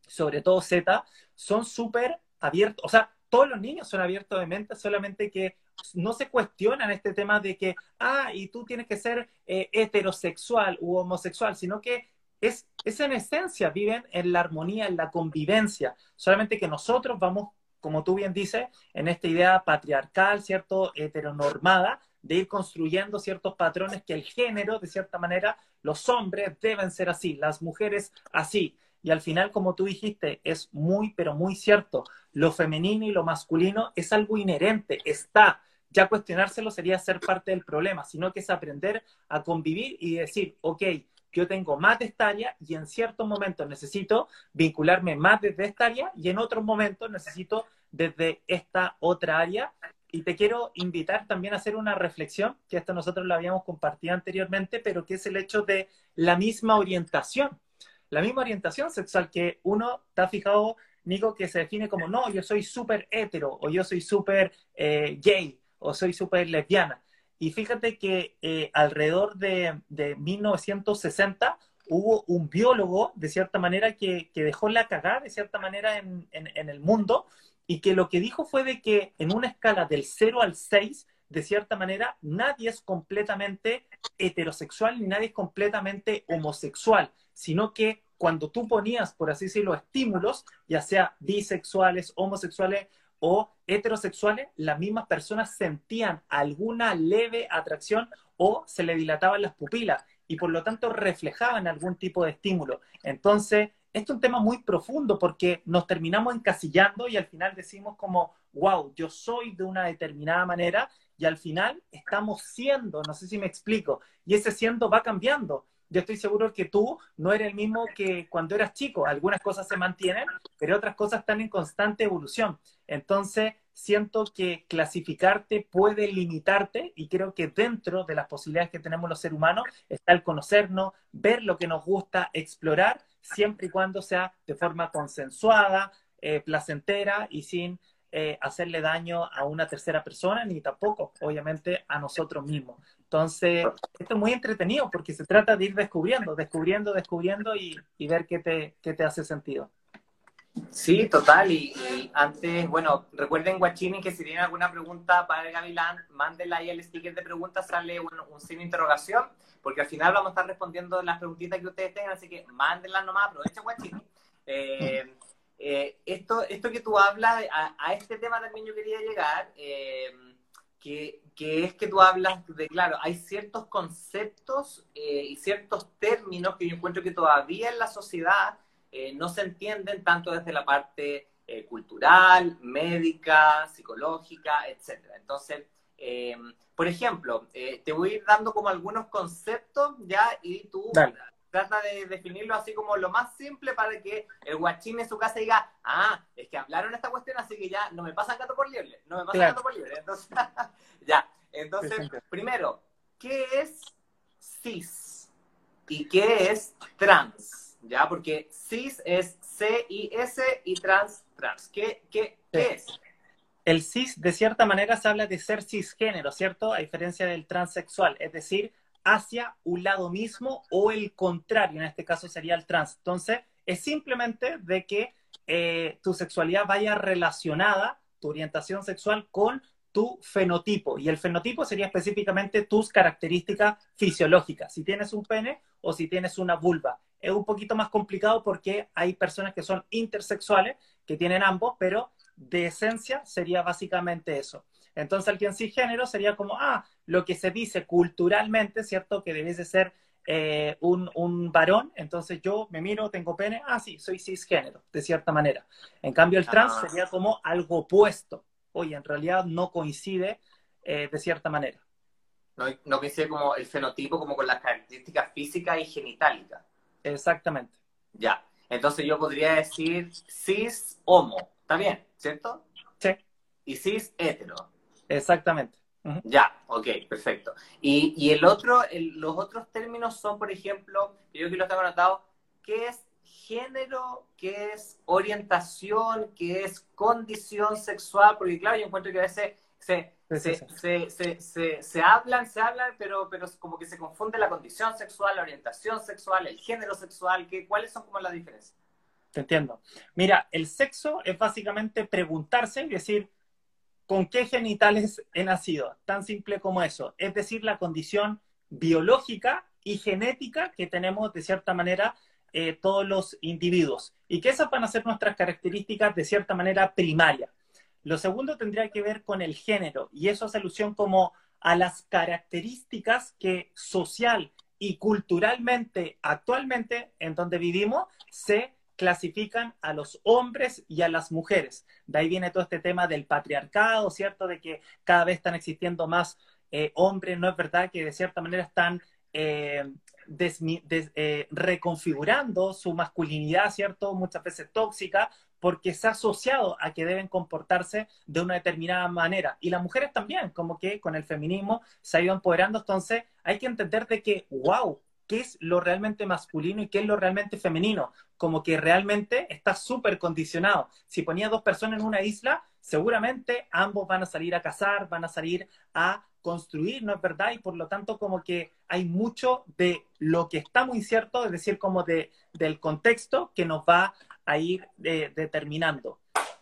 sobre todo Z, son súper abiertos, o sea, todos los niños son abiertos de mente, solamente que no se cuestionan este tema de que, ah, y tú tienes que ser eh, heterosexual u homosexual, sino que es, es en esencia, viven en la armonía, en la convivencia, solamente que nosotros vamos como tú bien dices, en esta idea patriarcal, ¿cierto? Heteronormada, de ir construyendo ciertos patrones que el género, de cierta manera, los hombres deben ser así, las mujeres así. Y al final, como tú dijiste, es muy, pero muy cierto. Lo femenino y lo masculino es algo inherente, está. Ya cuestionárselo sería ser parte del problema, sino que es aprender a convivir y decir, ok, yo tengo más de esta área y en ciertos momentos necesito vincularme más desde esta área y en otros momentos necesito desde esta otra área. Y te quiero invitar también a hacer una reflexión, que esto nosotros lo habíamos compartido anteriormente, pero que es el hecho de la misma orientación. La misma orientación sexual que uno está fijado, Nico, que se define como, no, yo soy súper hetero, o yo soy súper eh, gay, o soy súper lesbiana. Y fíjate que eh, alrededor de, 1960 hubo un biólogo, de cierta manera, que, dejó la cagada, de cierta manera, en, el mundo, y que lo que dijo fue de que en una escala del 0 al 6, de cierta manera, nadie es completamente heterosexual ni nadie es completamente homosexual, sino que cuando tú ponías, por así decirlo, estímulos, ya sea bisexuales, homosexuales o heterosexuales, las mismas personas sentían alguna leve atracción o se le dilataban las pupilas y por lo tanto reflejaban algún tipo de estímulo. Entonces, esto es un tema muy profundo porque nos terminamos encasillando y al final decimos como, wow, yo soy de una determinada manera y al final estamos siendo, no sé si me explico, y ese siendo va cambiando yo estoy seguro que tú no eres el mismo que cuando eras chico. Algunas cosas se mantienen, pero otras cosas están en constante evolución. Entonces, siento que clasificarte puede limitarte y creo que dentro de las posibilidades que tenemos los seres humanos está el conocernos, ver lo que nos gusta, explorar, siempre y cuando sea de forma consensuada, eh, placentera y sin eh, hacerle daño a una tercera persona ni tampoco, obviamente, a nosotros mismos. Entonces, esto es muy entretenido porque se trata de ir descubriendo, descubriendo, descubriendo y, ver qué te, qué te hace sentido. Sí, total. Y, antes, bueno, recuerden, Guachini, que si tienen alguna pregunta para el Gavilán, mándenla ahí el sticker de preguntas, sale un, un signo de interrogación, porque al final vamos a estar respondiendo las preguntitas que ustedes tengan, así que mándenlas nomás, aprovechen, Guachini. Eh, eh, esto, esto que tú hablas, a, a, este tema también yo quería llegar. Eh, que, es que tú hablas de, claro, hay ciertos conceptos eh, y ciertos términos que yo encuentro que todavía en la sociedad eh, no se entienden tanto desde la parte eh, cultural, médica, psicológica, etc. Entonces, por ejemplo, te voy a ir dando como algunos conceptos ya y tú trata de definirlo así como lo más simple para que el guachín en su casa diga, ah, es que hablaron esta cuestión, así que ya no me pasan gato por liebre, no me pasan gato por liebre. Entonces, (laughs) ya, entonces, primero, ¿qué es cis? ¿Y qué es trans? ¿Ya? Porque cis es C-I-S y trans, trans. ¿Qué, qué, qué es? El cis, de cierta manera, se habla de ser cisgénero, ¿cierto? A diferencia del transexual, es decir, hacia un lado mismo o el contrario, en este caso sería el trans. Entonces, es simplemente de que eh, tu sexualidad vaya relacionada, tu orientación sexual, con tu fenotipo. Y el fenotipo sería específicamente tus características fisiológicas, si tienes un pene o si tienes una vulva. Es un poquito más complicado porque hay personas que son intersexuales, que tienen ambos, pero de esencia sería básicamente eso. Entonces, alguien cisgénero sería como, ah, lo que se dice culturalmente, ¿cierto? Que debe ser eh, un, un, varón, entonces yo me miro, tengo pene, ah, sí, soy cisgénero, de cierta manera. En cambio, el trans ah. sería como algo opuesto. Oye, en realidad no coincide eh, de cierta manera. No, no coincide como el fenotipo, como con las características físicas y genitálicas. Exactamente. Ya. Entonces yo podría decir cis homo. ¿Está bien? ¿Cierto? Sí. Y cis hetero. Exactamente. Ya, ok, perfecto. Y, y el otro, los otros términos son, por ejemplo, yo que los tengo anotados, ¿qué es género? ¿Qué es orientación? ¿Qué es condición sexual? Porque claro, yo encuentro que a veces se, se, se, se, se, hablan, se hablan, pero, pero como que se confunde la condición sexual, la orientación sexual, el género sexual. ¿qué, ¿Cuáles son como las diferencias? Te entiendo. Mira, el sexo es básicamente preguntarse y decir, ¿Con qué genitales he nacido? Tan simple como eso. Es decir, la condición biológica y genética que tenemos de cierta manera eh, todos los individuos. Y que esas van a ser nuestras características de cierta manera primaria. Lo segundo tendría que ver con el género y eso hace alusión como a las características que social y culturalmente actualmente en donde vivimos se clasifican a los hombres y a las mujeres. De ahí viene todo este tema del patriarcado, ¿cierto? De que cada vez están existiendo más eh, hombres, ¿no es verdad? Que de cierta manera están eh, eh, reconfigurando su masculinidad, ¿cierto? Muchas veces tóxica, porque se ha asociado a que deben comportarse de una determinada manera. Y las mujeres también, como que con el feminismo se ha ido empoderando. Entonces, hay que entender de que, wow, qué es lo realmente masculino y qué es lo realmente femenino. Como que realmente está súper condicionado. Si ponía dos personas en una isla, seguramente ambos van a salir a cazar, van a salir a construir, ¿no es verdad? Y por lo tanto como que hay mucho de lo que está muy cierto, es decir, como de, del contexto que nos va a ir eh, determinando.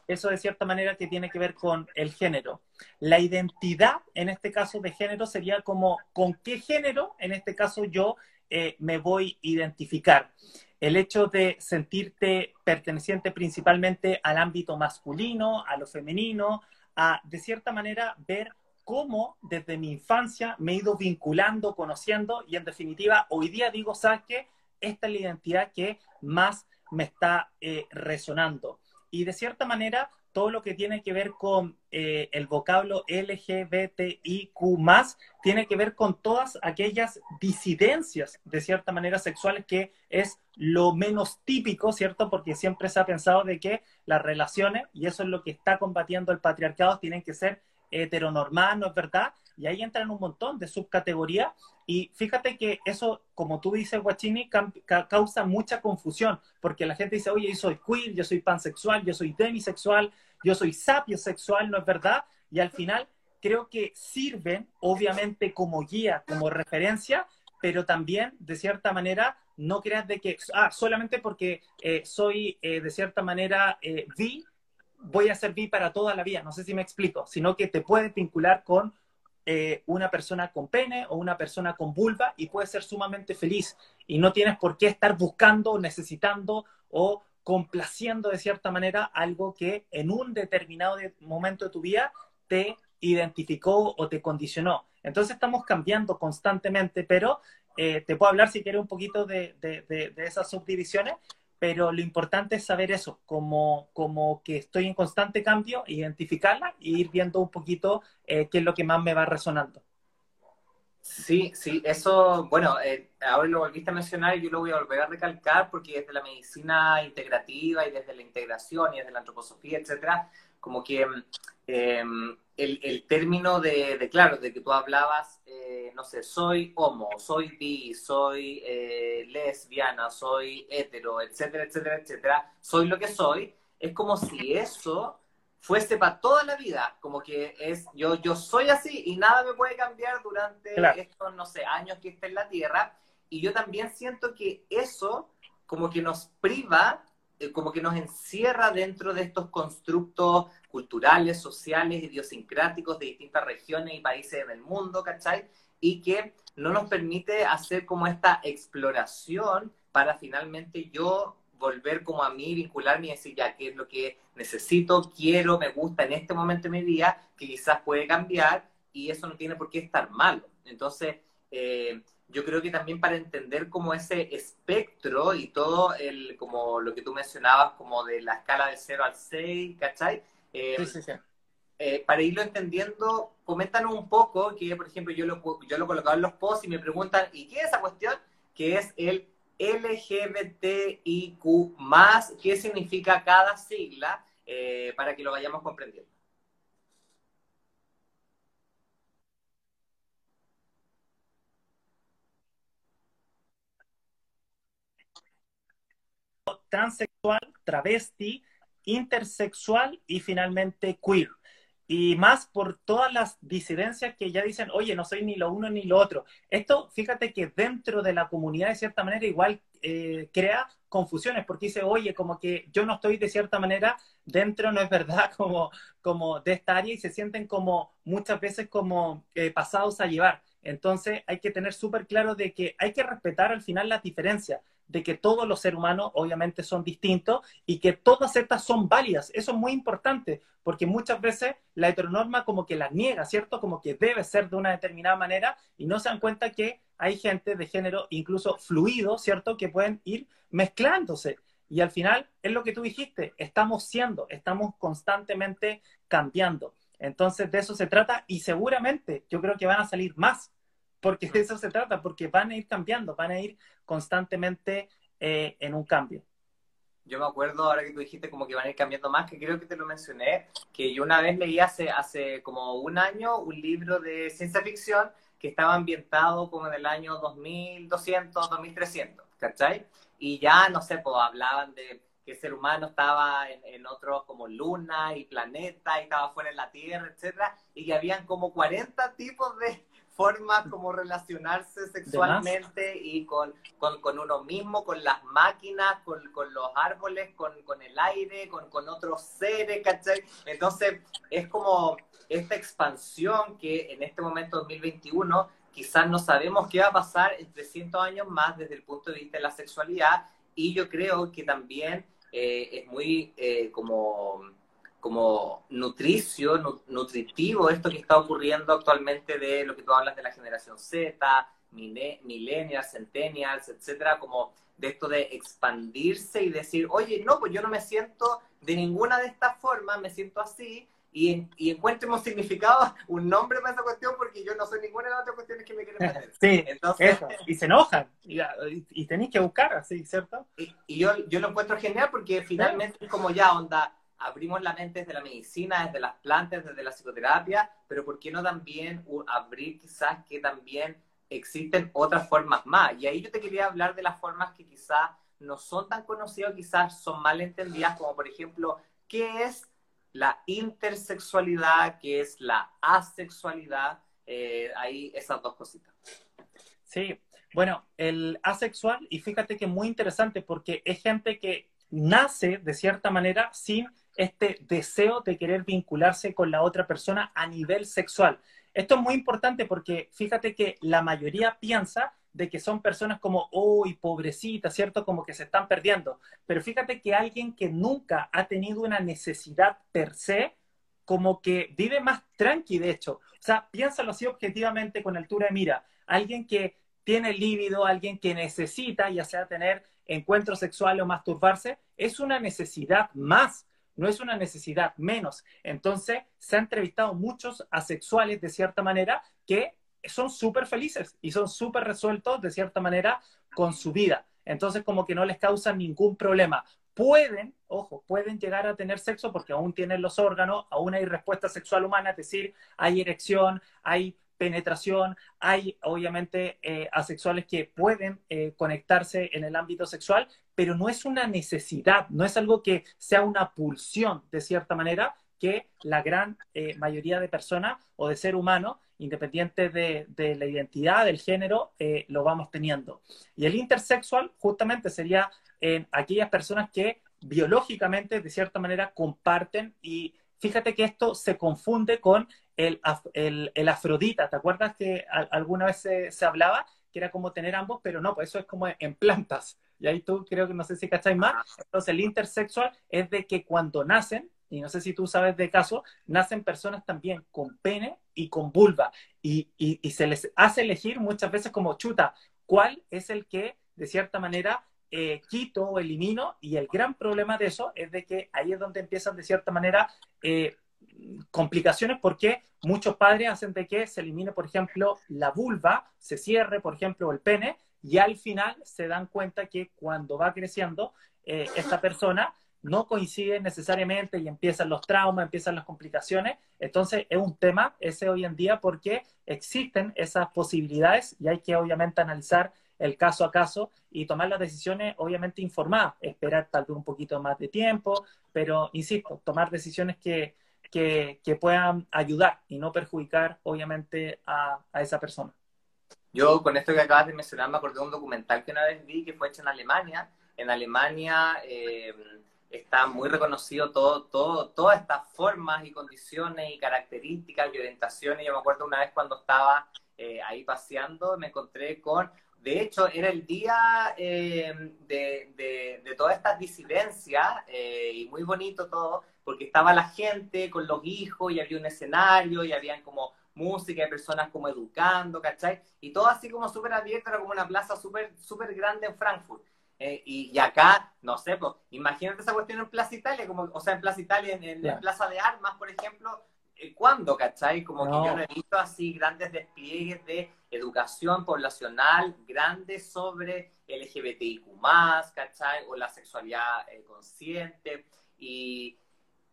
Eso de cierta manera que tiene que ver con el género. La identidad, en este caso de género, sería como con qué género, en este caso yo eh, me voy a identificar. El hecho de sentirte perteneciente principalmente al ámbito masculino, a lo femenino, a de cierta manera ver cómo desde mi infancia me he ido vinculando, conociendo y en definitiva hoy día digo, ¿sabes qué? Esta es la identidad que más me está eh, resonando. Y de cierta manera todo lo que tiene que ver con eh, el vocablo LGBTIQ, tiene que ver con todas aquellas disidencias, de cierta manera, sexuales, que es lo menos típico, ¿cierto? Porque siempre se ha pensado de que las relaciones, y eso es lo que está combatiendo el patriarcado, tienen que ser heteronormadas, ¿no es verdad? Y ahí entran un montón de subcategorías. Y fíjate que eso, como tú dices, Guachini, causa mucha confusión, porque la gente dice, oye, yo soy queer, yo soy pansexual, yo soy demisexual, yo soy sapio sexual, ¿no es verdad? Y al final creo que sirven, obviamente, como guía, como referencia, pero también, de cierta manera, no creas de que, ah, solamente porque eh, soy, eh, de cierta manera, eh, vi, voy a ser vi para toda la vida, no sé si me explico, sino que te puedes vincular con eh, una persona con pene o una persona con vulva y puedes ser sumamente feliz y no tienes por qué estar buscando, necesitando o complaciendo de cierta manera algo que en un determinado momento de tu vida te identificó o te condicionó. Entonces estamos cambiando constantemente, pero eh, te puedo hablar si quieres un poquito de, de esas subdivisiones, pero lo importante es saber eso, como, como que estoy en constante cambio, identificarla e ir viendo un poquito eh, qué es lo que más me va resonando. Sí, sí, eso, bueno, eh, ahora lo volviste a mencionar y yo lo voy a volver a recalcar porque desde la medicina integrativa y desde la integración y desde la antroposofía, etcétera, como que em, el, el, término de, de, claro, de que tú hablabas, eh, no sé, soy homo, soy bi, soy eh, lesbiana, soy hetero, etcétera, etcétera, etcétera, soy lo que soy, es como si eso fuese para toda la vida, como que es, yo, yo soy así y nada me puede cambiar durante estos, no sé, años que esté en la Tierra, y yo también siento que eso como que nos priva eh, como que nos encierra dentro de estos constructos culturales, sociales, idiosincráticos de distintas regiones y países del mundo, ¿cachai? Y que no nos permite hacer como esta exploración para finalmente yo volver como a mí, vincularme y decir ya qué es lo que necesito, quiero, me gusta en este momento de mi vida, que quizás puede cambiar y eso no tiene por qué estar malo. Entonces, eh, yo creo que también para entender como ese espectro y todo el, como lo que tú mencionabas, como de la escala de 0 al 6, ¿cachai? Eh, sí, sí, sí. Eh, para irlo entendiendo, coméntanos un poco, que por ejemplo yo lo, yo lo colocado en los posts y me preguntan, ¿y qué es esa cuestión? Que es el LGBTIQ+, ¿qué significa cada sigla? Eh, para que lo vayamos comprendiendo. Transexual, travesti, intersexual y finalmente queer y más por todas las disidencias que ya dicen, oye, no soy ni lo uno ni lo otro. Esto, fíjate que dentro de la comunidad, de cierta manera, igual eh, crea confusiones, porque dice, oye, como que yo no estoy de cierta manera dentro, no es verdad, (laughs) como, como de esta área y se sienten como muchas veces como eh, pasados a llevar. Entonces hay que tener súper claro de que hay que respetar al final las diferencias de que todos los seres humanos obviamente son distintos y que todas estas son válidas. Eso es muy importante, porque muchas veces la heteronorma como que la niega, ¿cierto? Como que debe ser de una determinada manera y no se dan cuenta que hay gente de género incluso fluido, ¿cierto? Que pueden ir mezclándose. Y al final es lo que tú dijiste, estamos siendo, estamos constantemente cambiando. Entonces de eso se trata y seguramente yo creo que van a salir más porque de eso se trata, porque van a ir cambiando, van a ir constantemente eh, en un cambio. Yo me acuerdo, ahora que tú dijiste como que van a ir cambiando más, que creo que te lo mencioné, que yo una vez leí hace, hace como un año un libro de ciencia ficción que estaba ambientado como en el año 2200, 2300, ¿cachai? Y ya, no sé, pues hablaban de que el ser humano estaba en, en otros como luna y planeta y estaba fuera de la Tierra, etcétera, y que habían como 40 tipos de, formas como relacionarse sexualmente y con, con, uno mismo, con las máquinas, con, los árboles, con, el aire, con, otros seres, ¿cachai? Entonces, es como esta expansión que en este momento 2021 quizás no sabemos qué va a pasar en 300 años más desde el punto de vista de la sexualidad y yo creo que también eh, es muy eh, como como nutricio, nutritivo esto que está ocurriendo actualmente de lo que tú hablas de la generación Z, millennials, centennials, etcétera, como de esto de expandirse y decir, oye, no, pues yo no me siento de ninguna de estas formas, me siento así, y, y encuentremos significado, (laughs) un nombre para esa cuestión, porque yo no soy ninguna de las otras cuestiones que me quieren meter. (laughs) Sí, Entonces, y se enojan, y, tenéis que buscar así, ¿cierto? Y, yo, yo lo encuentro genial porque finalmente es como ya, onda, abrimos la mente desde la medicina, desde las plantas, desde la psicoterapia, pero ¿por qué no también abrir quizás que también existen otras formas más? Y ahí yo te quería hablar de las formas que quizás no son tan conocidas, quizás son mal entendidas, como por ejemplo, ¿qué es la intersexualidad? ¿Qué es la asexualidad? Eh, ahí esas dos cositas. Sí, bueno, el asexual, y fíjate que es muy interesante porque es gente que nace de cierta manera sin este deseo de querer vincularse con la otra persona a nivel sexual. Esto es muy importante porque fíjate que la mayoría piensa de que son personas como, uy, pobrecita, ¿cierto? Como que se están perdiendo. Pero fíjate que alguien que nunca ha tenido una necesidad per se, como que vive más tranqui, de hecho. O sea, piénsalo así objetivamente con altura de mira. Alguien que tiene líbido, alguien que necesita, ya sea tener encuentro sexual o masturbarse, es una necesidad más no es una necesidad menos. Entonces, se han entrevistado muchos asexuales de cierta manera que son súper felices y son súper resueltos de cierta manera con su vida. Entonces, como que no les causa ningún problema. Pueden, ojo, pueden llegar a tener sexo porque aún tienen los órganos, aún hay respuesta sexual humana, es decir, hay erección, hay penetración, hay obviamente eh, asexuales que pueden eh, conectarse en el ámbito sexual, pero no es una necesidad, no es algo que sea una pulsión de cierta manera que la gran eh, mayoría de personas o de ser humano, independiente de, de la identidad, del género, lo vamos teniendo. Y el intersexual justamente sería en aquellas personas que biológicamente, de cierta manera, comparten y fíjate que esto se confunde con el, el, afrodita. ¿Te acuerdas que alguna vez se, hablaba que era como tener ambos? Pero no, pues eso es como en plantas. Y ahí tú creo que no sé si cacháis más. Entonces el intersexual es de que cuando nacen, y no sé si tú sabes de caso, nacen personas también con pene y con vulva. Y, y, se les hace elegir muchas veces como chuta, cuál es el que de cierta manera eh, quito o elimino. Y el gran problema de eso es de que ahí es donde empiezan de cierta manera eh, complicaciones porque muchos padres hacen de que se elimine, por ejemplo, la vulva, se cierre, por ejemplo, el pene, y al final se dan cuenta que cuando va creciendo, eh, esta persona no coincide necesariamente y empiezan los traumas, empiezan las complicaciones. Entonces es un tema ese hoy en día porque existen esas posibilidades y hay que obviamente analizar el caso a caso y tomar las decisiones obviamente informadas, esperar tal vez un poquito más de tiempo, pero insisto, tomar decisiones que, que, puedan ayudar y no perjudicar obviamente a, a, esa persona. Yo con esto que acabas de mencionar me acordé de un documental que una vez vi que fue hecho en Alemania. En Alemania eh, está muy reconocido todo, todo, todas estas formas y condiciones y características y orientaciones. Yo me acuerdo una vez cuando estaba eh, ahí paseando, me encontré con, de hecho, era el día eh, de, de, todas estas disidencias eh, y muy bonito todo, porque estaba la gente con los hijos y había un escenario y habían como música y personas como educando, ¿cachai? Y todo así como súper abierto, era como una plaza súper súper grande en Frankfurt. Eh, y, acá, no sé, pues, imagínate esa cuestión en Plaza Italia, como, o sea, en Plaza Italia, en, la Plaza de Armas, por ejemplo, eh, ¿cuándo, cachai? Como que yo no he visto así grandes despliegues de educación poblacional grandes sobre LGBTIQ+, ¿cachai? O la sexualidad eh, consciente. Y,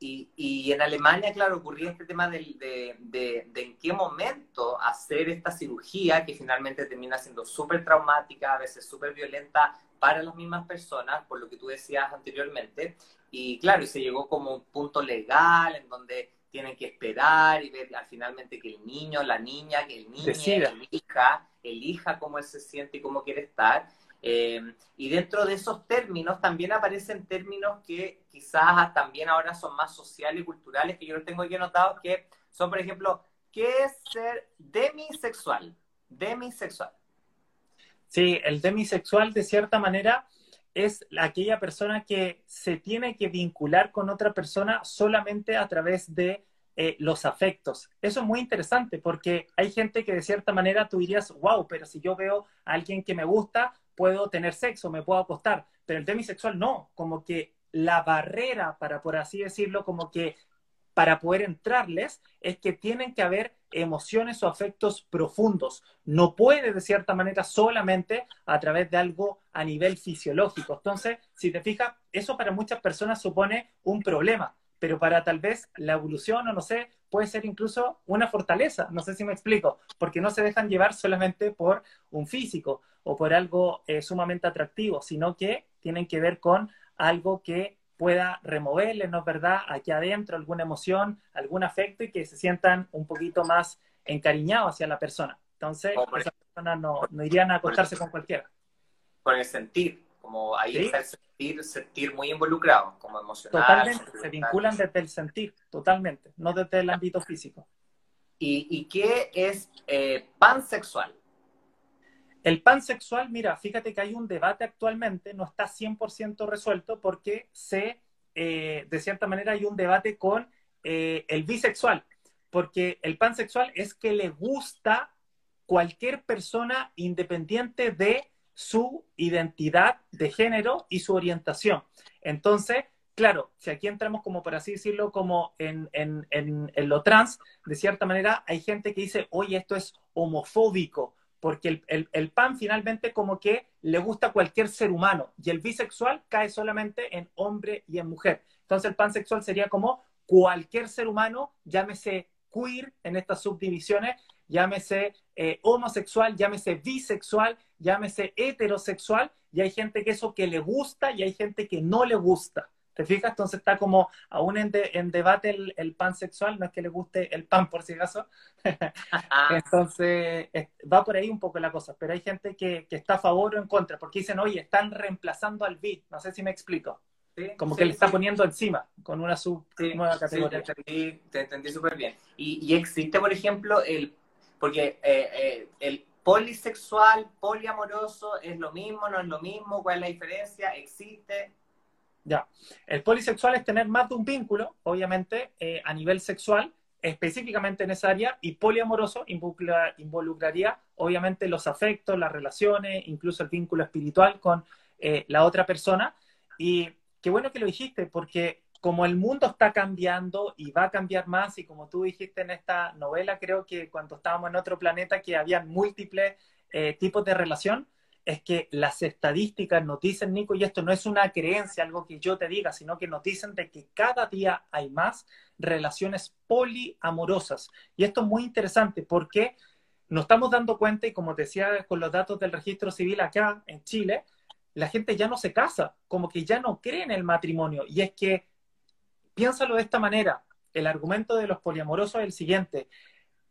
y, y, en Alemania, claro, ocurría este tema de, de, de, de, en qué momento hacer esta cirugía, que finalmente termina siendo súper traumática, a veces súper violenta para las mismas personas, por lo que tú decías anteriormente. Y claro, y se llegó como un punto legal en donde tienen que esperar y ver finalmente que el niño, la niña, que el niño elija, elija cómo él se siente y cómo quiere estar. Eh, y dentro de esos términos también aparecen términos que quizás también ahora son más sociales y culturales, que yo los tengo aquí anotados, que son, por ejemplo, ¿qué es ser demisexual? Demisexual. Sí, el demisexual de cierta manera es aquella persona que se tiene que vincular con otra persona solamente a través de eh, los afectos. Eso es muy interesante porque hay gente que de cierta manera tú dirías, wow, pero si yo veo a alguien que me gusta, puedo tener sexo, me puedo acostar, pero el demisexual no, como que la barrera para, por así decirlo, como que para poder entrarles es que tienen que haber emociones o afectos profundos. No puede, de cierta manera, solamente a través de algo a nivel fisiológico. Entonces, si te fijas, eso para muchas personas supone un problema, pero para tal vez la evolución o no sé, puede ser incluso una fortaleza. No sé si me explico, porque no se dejan llevar solamente por un físico o por algo eh, sumamente atractivo, sino que tienen que ver con algo que pueda removerle, ¿no es verdad?, aquí adentro alguna emoción, algún afecto y que se sientan un poquito más encariñados hacia la persona. Entonces, esas personas no, no, irían a acostarse con cualquiera. Con el sentir, como ahí está el sentir, sentir muy involucrado, como emocional. Totalmente, se vinculan desde el sentir, totalmente, no desde el ámbito físico. ¿Y, y qué es eh, pansexual? El pansexual, mira, fíjate que hay un debate actualmente, no está 100% resuelto porque se, eh, de cierta manera, hay un debate con eh, el bisexual, porque el pansexual es que le gusta cualquier persona independiente de su identidad de género y su orientación. Entonces, claro, si aquí entramos como por así decirlo, como en, en, lo trans, de cierta manera hay gente que dice, oye, esto es homofóbico porque el, pan finalmente como que le gusta a cualquier ser humano y el bisexual cae solamente en hombre y en mujer. Entonces el pansexual sería como cualquier ser humano, llámese queer en estas subdivisiones, llámese eh, homosexual, llámese bisexual, llámese heterosexual, y hay gente que eso que le gusta y hay gente que no le gusta. ¿Te fijas? Entonces está como aún en, en debate el, el, pan sexual, no es que le guste el pan por si acaso. (laughs) Entonces va por ahí un poco la cosa, pero hay gente que, que, está a favor o en contra, porque dicen, oye, están reemplazando al bit, no sé si me explico. como que le está poniendo encima con una sub nueva categoría. te entendí súper bien. Y, y, existe, por ejemplo, el, porque eh, eh, el polisexual, poliamoroso, ¿es lo mismo, no es lo mismo? ¿Cuál es la diferencia? ¿Existe? Ya, el polisexual es tener más de un vínculo, obviamente, eh, a nivel sexual, específicamente en esa área, y poliamoroso involucraría, obviamente, los afectos, las relaciones, incluso el vínculo espiritual con eh, la otra persona. Y qué bueno que lo dijiste, porque como el mundo está cambiando y va a cambiar más, y como tú dijiste en esta novela, creo que cuando estábamos en otro planeta, que había múltiples eh, tipos de relación, es que las estadísticas nos dicen, Nico, y esto no es una creencia, algo que yo te diga, sino que nos dicen de que cada día hay más relaciones poliamorosas. Y esto es muy interesante porque nos estamos dando cuenta, y como te decía con los datos del registro civil acá en Chile, la gente ya no se casa, como que ya no cree en el matrimonio. Y es que, piénsalo de esta manera, el argumento de los poliamorosos es el siguiente,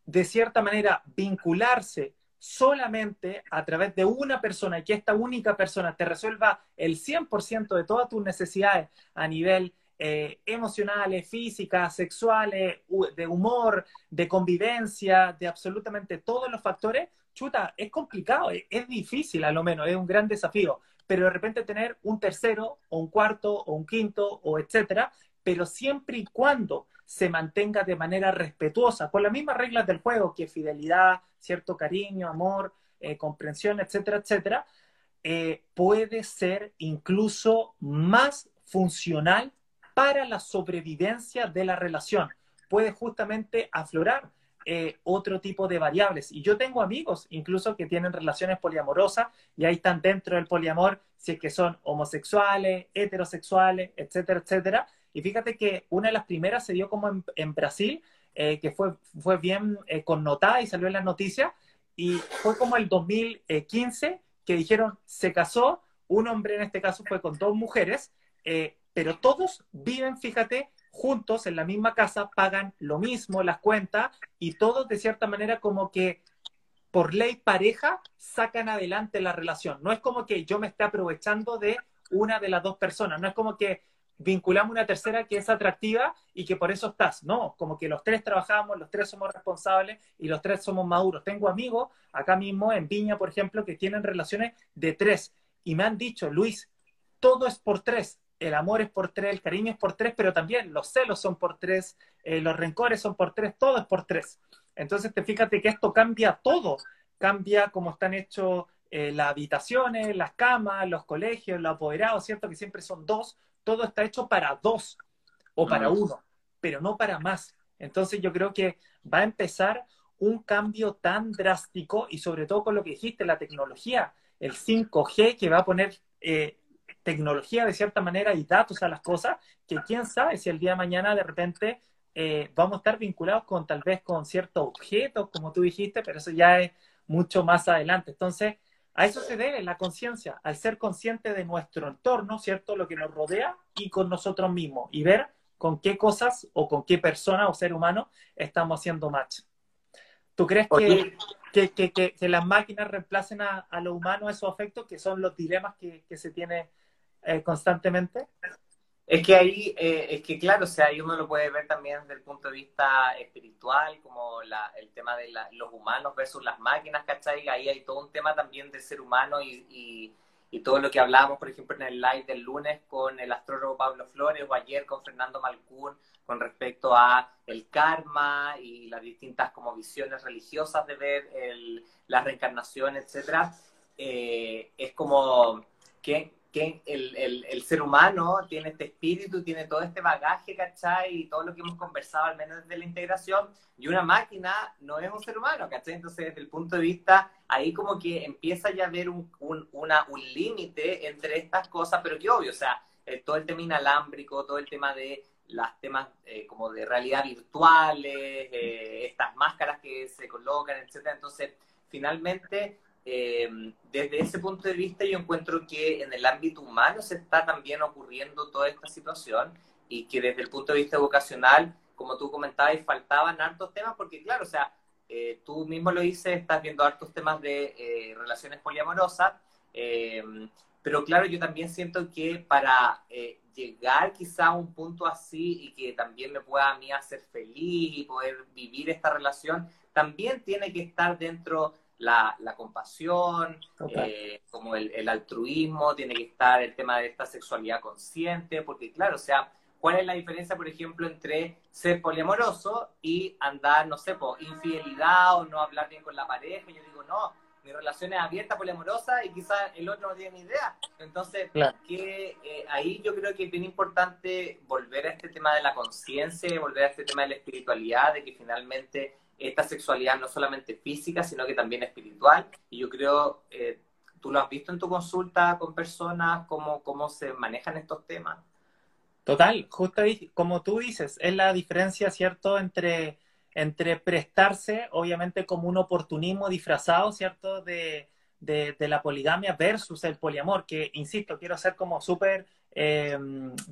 de cierta manera, vincularse solamente a través de una persona y que esta única persona te resuelva el 100% de todas tus necesidades a nivel eh, emocionales, físicas, sexuales, de humor, de convivencia, de absolutamente todos los factores, chuta, es complicado, es, difícil a lo menos, es un gran desafío, pero de repente tener un tercero o un cuarto o un quinto o etcétera, pero siempre y cuando se mantenga de manera respetuosa, con las mismas reglas del juego, que fidelidad, cierto cariño, amor, eh, comprensión, etcétera, etcétera, eh, puede ser incluso más funcional para la sobrevivencia de la relación. Puede justamente aflorar eh, otro tipo de variables. Y yo tengo amigos incluso que tienen relaciones poliamorosas y ahí están dentro del poliamor, si es que son homosexuales, heterosexuales, etcétera, etcétera. Y fíjate que una de las primeras se dio como en, Brasil, eh, que fue, fue bien eh, connotada y salió en las noticias, y fue como el 2015 que dijeron, se casó, un hombre en este caso fue con dos mujeres, eh, pero todos viven, fíjate, juntos en la misma casa, pagan lo mismo, las cuentas, y todos de cierta manera como que por ley pareja sacan adelante la relación. No es como que yo me esté aprovechando de una de las dos personas, no es como que vinculamos una tercera que es atractiva y que por eso estás. No, como que los tres trabajamos, los tres somos responsables y los tres somos maduros. Tengo amigos acá mismo en Viña, por ejemplo, que tienen relaciones de tres y me han dicho, Luis, todo es por tres. El amor es por tres, el cariño es por tres, pero también los celos son por tres, eh, los rencores son por tres, todo es por tres. Entonces, te fíjate que esto cambia todo. Cambia cómo están hechos eh, las habitaciones, las camas, los colegios, los apoderados, ¿cierto? Que siempre son dos, todo está hecho para dos o para uno, pero no para más. Entonces yo creo que va a empezar un cambio tan drástico y sobre todo con lo que dijiste, la tecnología, el 5G que va a poner eh, tecnología de cierta manera y datos a las cosas, que quién sabe si el día de mañana de repente eh, vamos a estar vinculados con tal vez con ciertos objetos, como tú dijiste, pero eso ya es mucho más adelante. Entonces, a eso se debe la conciencia, al ser consciente de nuestro entorno, ¿cierto? Lo que nos rodea y con nosotros mismos y ver con qué cosas o con qué persona o ser humano estamos haciendo match. ¿Tú crees que, que, las máquinas reemplacen a, a lo humano esos afectos que son los dilemas que, se tiene eh, constantemente? Es que ahí, eh, es que claro, o sea, ahí uno lo puede ver también desde el punto de vista espiritual, como la, el tema de los humanos versus las máquinas, ¿cachai? Ahí hay todo un tema también del ser humano y, todo lo que hablábamos, por ejemplo, en el live del lunes con el astrólogo Pablo Flores o ayer con Fernando Malcún con respecto a el karma y las distintas como visiones religiosas de ver el, la reencarnación, etcétera. Eh, es como que que el, el, el, ser humano tiene este espíritu, tiene todo este bagaje, ¿cachai? Y todo lo que hemos conversado, al menos desde la integración, y una máquina no es un ser humano, ¿cachai? Entonces, desde el punto de vista, ahí como que empieza ya a haber un, un, un límite entre estas cosas, pero que obvio, o sea, eh, todo el tema inalámbrico, todo el tema de las temas eh, como de realidad virtuales, eh, estas máscaras que se colocan, etcétera. Entonces, finalmente eh, desde ese punto de vista yo encuentro que en el ámbito humano se está también ocurriendo toda esta situación y que desde el punto de vista vocacional, como tú comentabas, faltaban hartos temas porque claro, o sea, eh, tú mismo lo dices, estás viendo hartos temas de eh, relaciones poliamorosas, pero claro, yo también siento que para llegar quizá a un punto así y que también me pueda a mí hacer feliz y poder vivir esta relación, también tiene que estar dentro la, compasión, eh, como el, altruismo, tiene que estar el tema de esta sexualidad consciente, porque claro, o sea, ¿cuál es la diferencia, por ejemplo, entre ser poliamoroso y andar, no sé, por infidelidad o no hablar bien con la pareja? Yo digo, no, mi relación es abierta, poliamorosa y quizás el otro no tiene ni idea. Entonces, que eh, ahí yo creo que es bien importante volver a este tema de la conciencia, volver a este tema de la espiritualidad, de que finalmente esta sexualidad no solamente física, sino que también espiritual. Y yo creo, eh, tú lo has visto en tu consulta con personas, cómo, cómo se manejan estos temas. Total, justo como tú dices, es la diferencia, ¿cierto?, entre entre prestarse, obviamente, como un oportunismo disfrazado, ¿cierto?, de, la poligamia versus el poliamor, que, insisto, quiero ser como súper eh,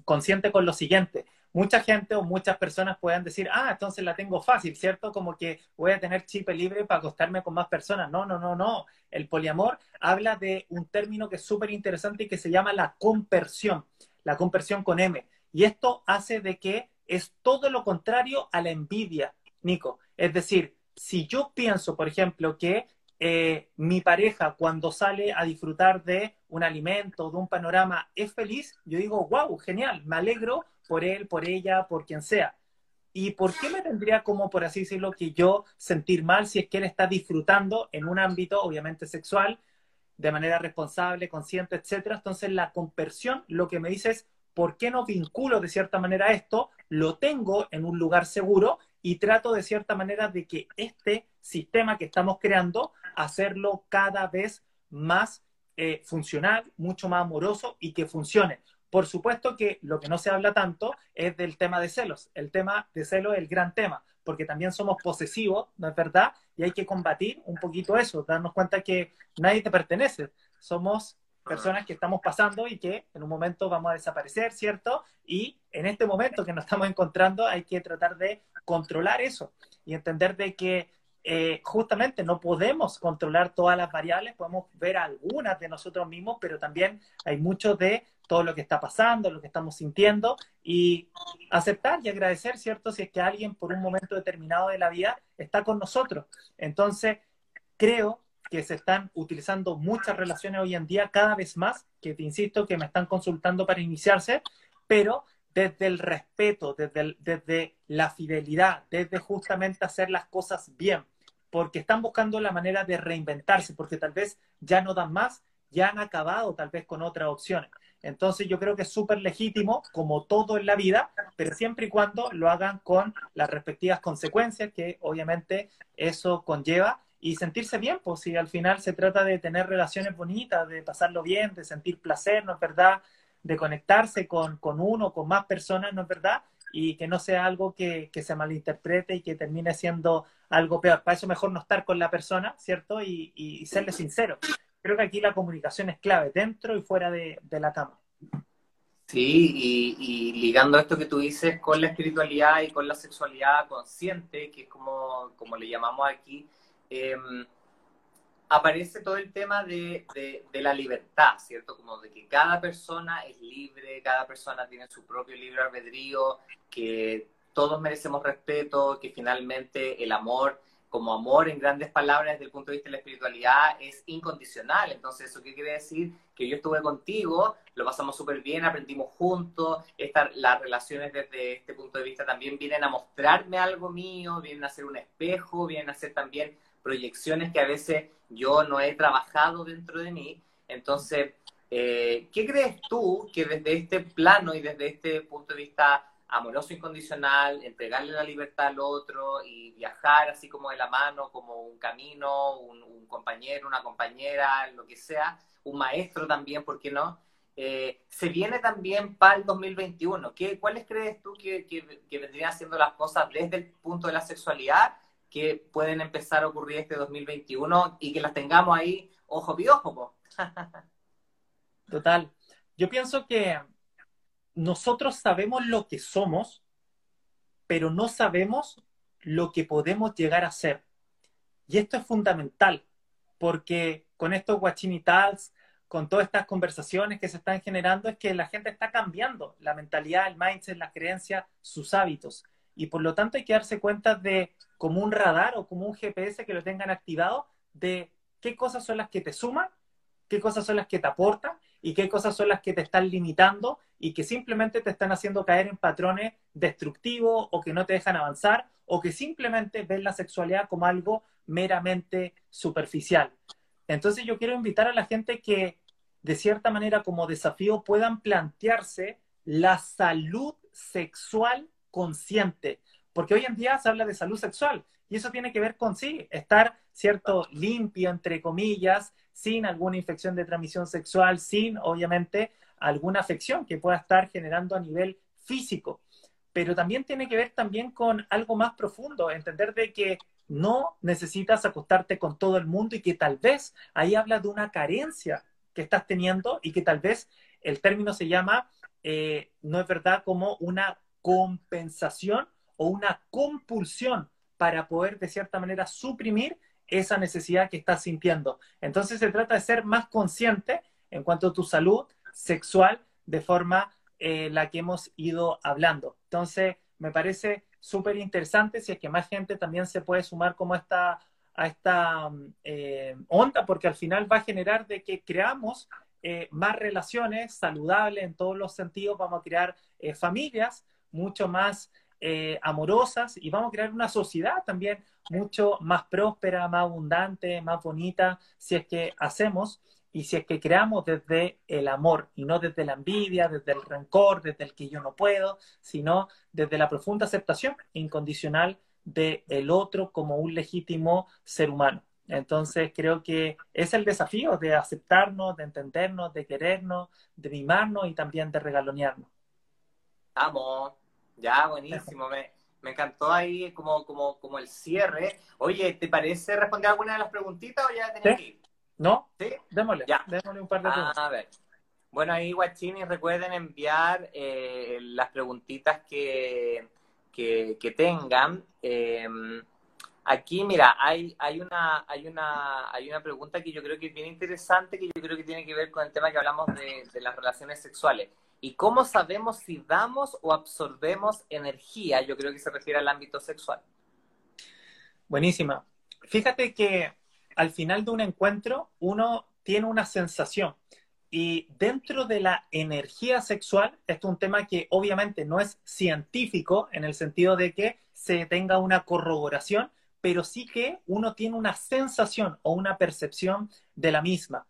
consciente con lo siguiente. Mucha gente o muchas personas pueden decir, ah, entonces la tengo fácil, ¿cierto? Como que voy a tener chip libre para acostarme con más personas. No, no, no, no. El poliamor habla de un término que es súper interesante y que se llama la compersión, la compersión con M. Y esto hace de que es todo lo contrario a la envidia, Nico. Es decir, si yo pienso, por ejemplo, que eh, mi pareja cuando sale a disfrutar de un alimento, de un panorama, es feliz, yo digo, wow, genial, me alegro por él, por ella, por quien sea. ¿Y por qué me tendría como, por así decirlo, que yo sentir mal si es que él está disfrutando en un ámbito, obviamente, sexual, de manera responsable, consciente, etcétera? Entonces, la conversión lo que me dice es, ¿por qué no vinculo de cierta manera esto? Lo tengo en un lugar seguro y trato de cierta manera de que este sistema que estamos creando, hacerlo cada vez más eh, funcional, mucho más amoroso y que funcione. Por supuesto que lo que no se habla tanto es del tema de celos. El tema de celos es el gran tema, porque también somos posesivos, ¿no es verdad? Y hay que combatir un poquito eso, darnos cuenta que nadie te pertenece. Somos personas que estamos pasando y que en un momento vamos a desaparecer, ¿cierto? Y en este momento que nos estamos encontrando hay que tratar de controlar eso y entender de que eh, justamente no podemos controlar todas las variables, podemos ver algunas de nosotros mismos, pero también hay mucho de todo lo que está pasando, lo que estamos sintiendo y aceptar y agradecer, ¿cierto? Si es que alguien por un momento determinado de la vida está con nosotros. Entonces, creo que se están utilizando muchas relaciones hoy en día, cada vez más, que te insisto, que me están consultando para iniciarse, pero desde el respeto, desde, desde la fidelidad, desde justamente hacer las cosas bien, porque están buscando la manera de reinventarse, porque tal vez ya no dan más, ya han acabado tal vez con otras opciones. Entonces yo creo que es súper legítimo, como todo en la vida, pero siempre y cuando lo hagan con las respectivas consecuencias que obviamente eso conlleva y sentirse bien, pues si al final se trata de tener relaciones bonitas, de pasarlo bien, de sentir placer, ¿no es verdad? De conectarse con, con uno, con más personas, ¿no es verdad? Y que no sea algo que, que, se malinterprete y que termine siendo algo peor. Para eso mejor no estar con la persona, ¿cierto? Y, y, serle sincero. Creo que aquí la comunicación es clave, dentro y fuera de, de la cama. Sí, y, y, ligando esto que tú dices con la espiritualidad y con la sexualidad consciente, que es como, como le llamamos aquí, Em, aparece todo el tema de, de, la libertad, ¿cierto? Como de que cada persona es libre, cada persona tiene su propio libre albedrío, que todos merecemos respeto, que finalmente el amor, como amor en grandes palabras desde el punto de vista de la espiritualidad, es incondicional. Entonces, ¿eso qué quiere decir? Que yo estuve contigo, lo pasamos súper bien, aprendimos juntos, las relaciones desde este punto de vista también vienen a mostrarme algo mío, vienen a ser un espejo, vienen a ser también proyecciones que a veces yo no he trabajado dentro de mí. Entonces, eh, ¿qué crees tú que desde este plano y desde este punto de vista amoroso incondicional, entregarle la libertad al otro y viajar así como de la mano, como un camino, un, compañero, una compañera, lo que sea, un maestro también, ¿por qué no? Eh, se viene también para el 2021. ¿Qué, ¿Cuáles crees tú que, que, vendrían siendo las cosas desde el punto de la sexualidad que pueden empezar a ocurrir este 2021 y que las tengamos ahí ojo piojo. (laughs) Total. Yo pienso que nosotros sabemos lo que somos, pero no sabemos lo que podemos llegar a ser. Y esto es fundamental, porque con estos guachinitals, con todas estas conversaciones que se están generando, es que la gente está cambiando la mentalidad, el mindset, las creencias, sus hábitos. Y por lo tanto hay que darse cuenta de como un radar o como un GPS que lo tengan activado de qué cosas son las que te suman, qué cosas son las que te aportan y qué cosas son las que te están limitando y que simplemente te están haciendo caer en patrones destructivos o que no te dejan avanzar o que simplemente ven la sexualidad como algo meramente superficial. Entonces yo quiero invitar a la gente que de cierta manera como desafío puedan plantearse la salud sexual consciente, porque hoy en día se habla de salud sexual y eso tiene que ver con sí, estar, cierto, limpio, entre comillas, sin alguna infección de transmisión sexual, sin, obviamente, alguna afección que pueda estar generando a nivel físico. Pero también tiene que ver también con algo más profundo, entender de que no necesitas acostarte con todo el mundo y que tal vez ahí habla de una carencia que estás teniendo y que tal vez el término se llama, eh, no es verdad, como una compensación o una compulsión para poder de cierta manera suprimir esa necesidad que estás sintiendo. Entonces se trata de ser más consciente en cuanto a tu salud sexual de forma eh, la que hemos ido hablando. Entonces me parece súper interesante si es que más gente también se puede sumar como esta, a esta eh, onda, porque al final va a generar de que creamos eh, más relaciones saludables en todos los sentidos, vamos a crear familias mucho más eh, amorosas y vamos a crear una sociedad también mucho más próspera, más abundante, más bonita, si es que hacemos y si es que creamos desde el amor y no desde la envidia, desde el rencor, desde el que yo no puedo, sino desde la profunda aceptación incondicional del el otro como un legítimo ser humano. Entonces creo que es el desafío de aceptarnos, de entendernos, de querernos, de mimarnos y también de regalonearnos. Vamos. Ya, buenísimo. Me, me encantó ahí como, como, como el cierre. Oye, ¿te parece responder alguna de las preguntitas o ya tenés que ir? ¿No? ¿Sí? Démosle. Ya. Démosle un par de preguntas. A ver. Bueno, ahí, guachini, recuerden enviar eh, las preguntitas que, que, tengan. Em, aquí, mira, hay, hay, una, hay, una, hay una pregunta que yo creo que es bien interesante, que yo creo que tiene que ver con el tema que hablamos de, de las relaciones sexuales. ¿Y cómo sabemos si damos o absorbemos energía? Yo creo que se refiere al ámbito sexual. Buenísima. Fíjate que al final de un encuentro uno tiene una sensación y dentro de la energía sexual, esto es un tema que obviamente no es científico en el sentido de que se tenga una corroboración, pero sí que uno tiene una sensación o una percepción de la misma.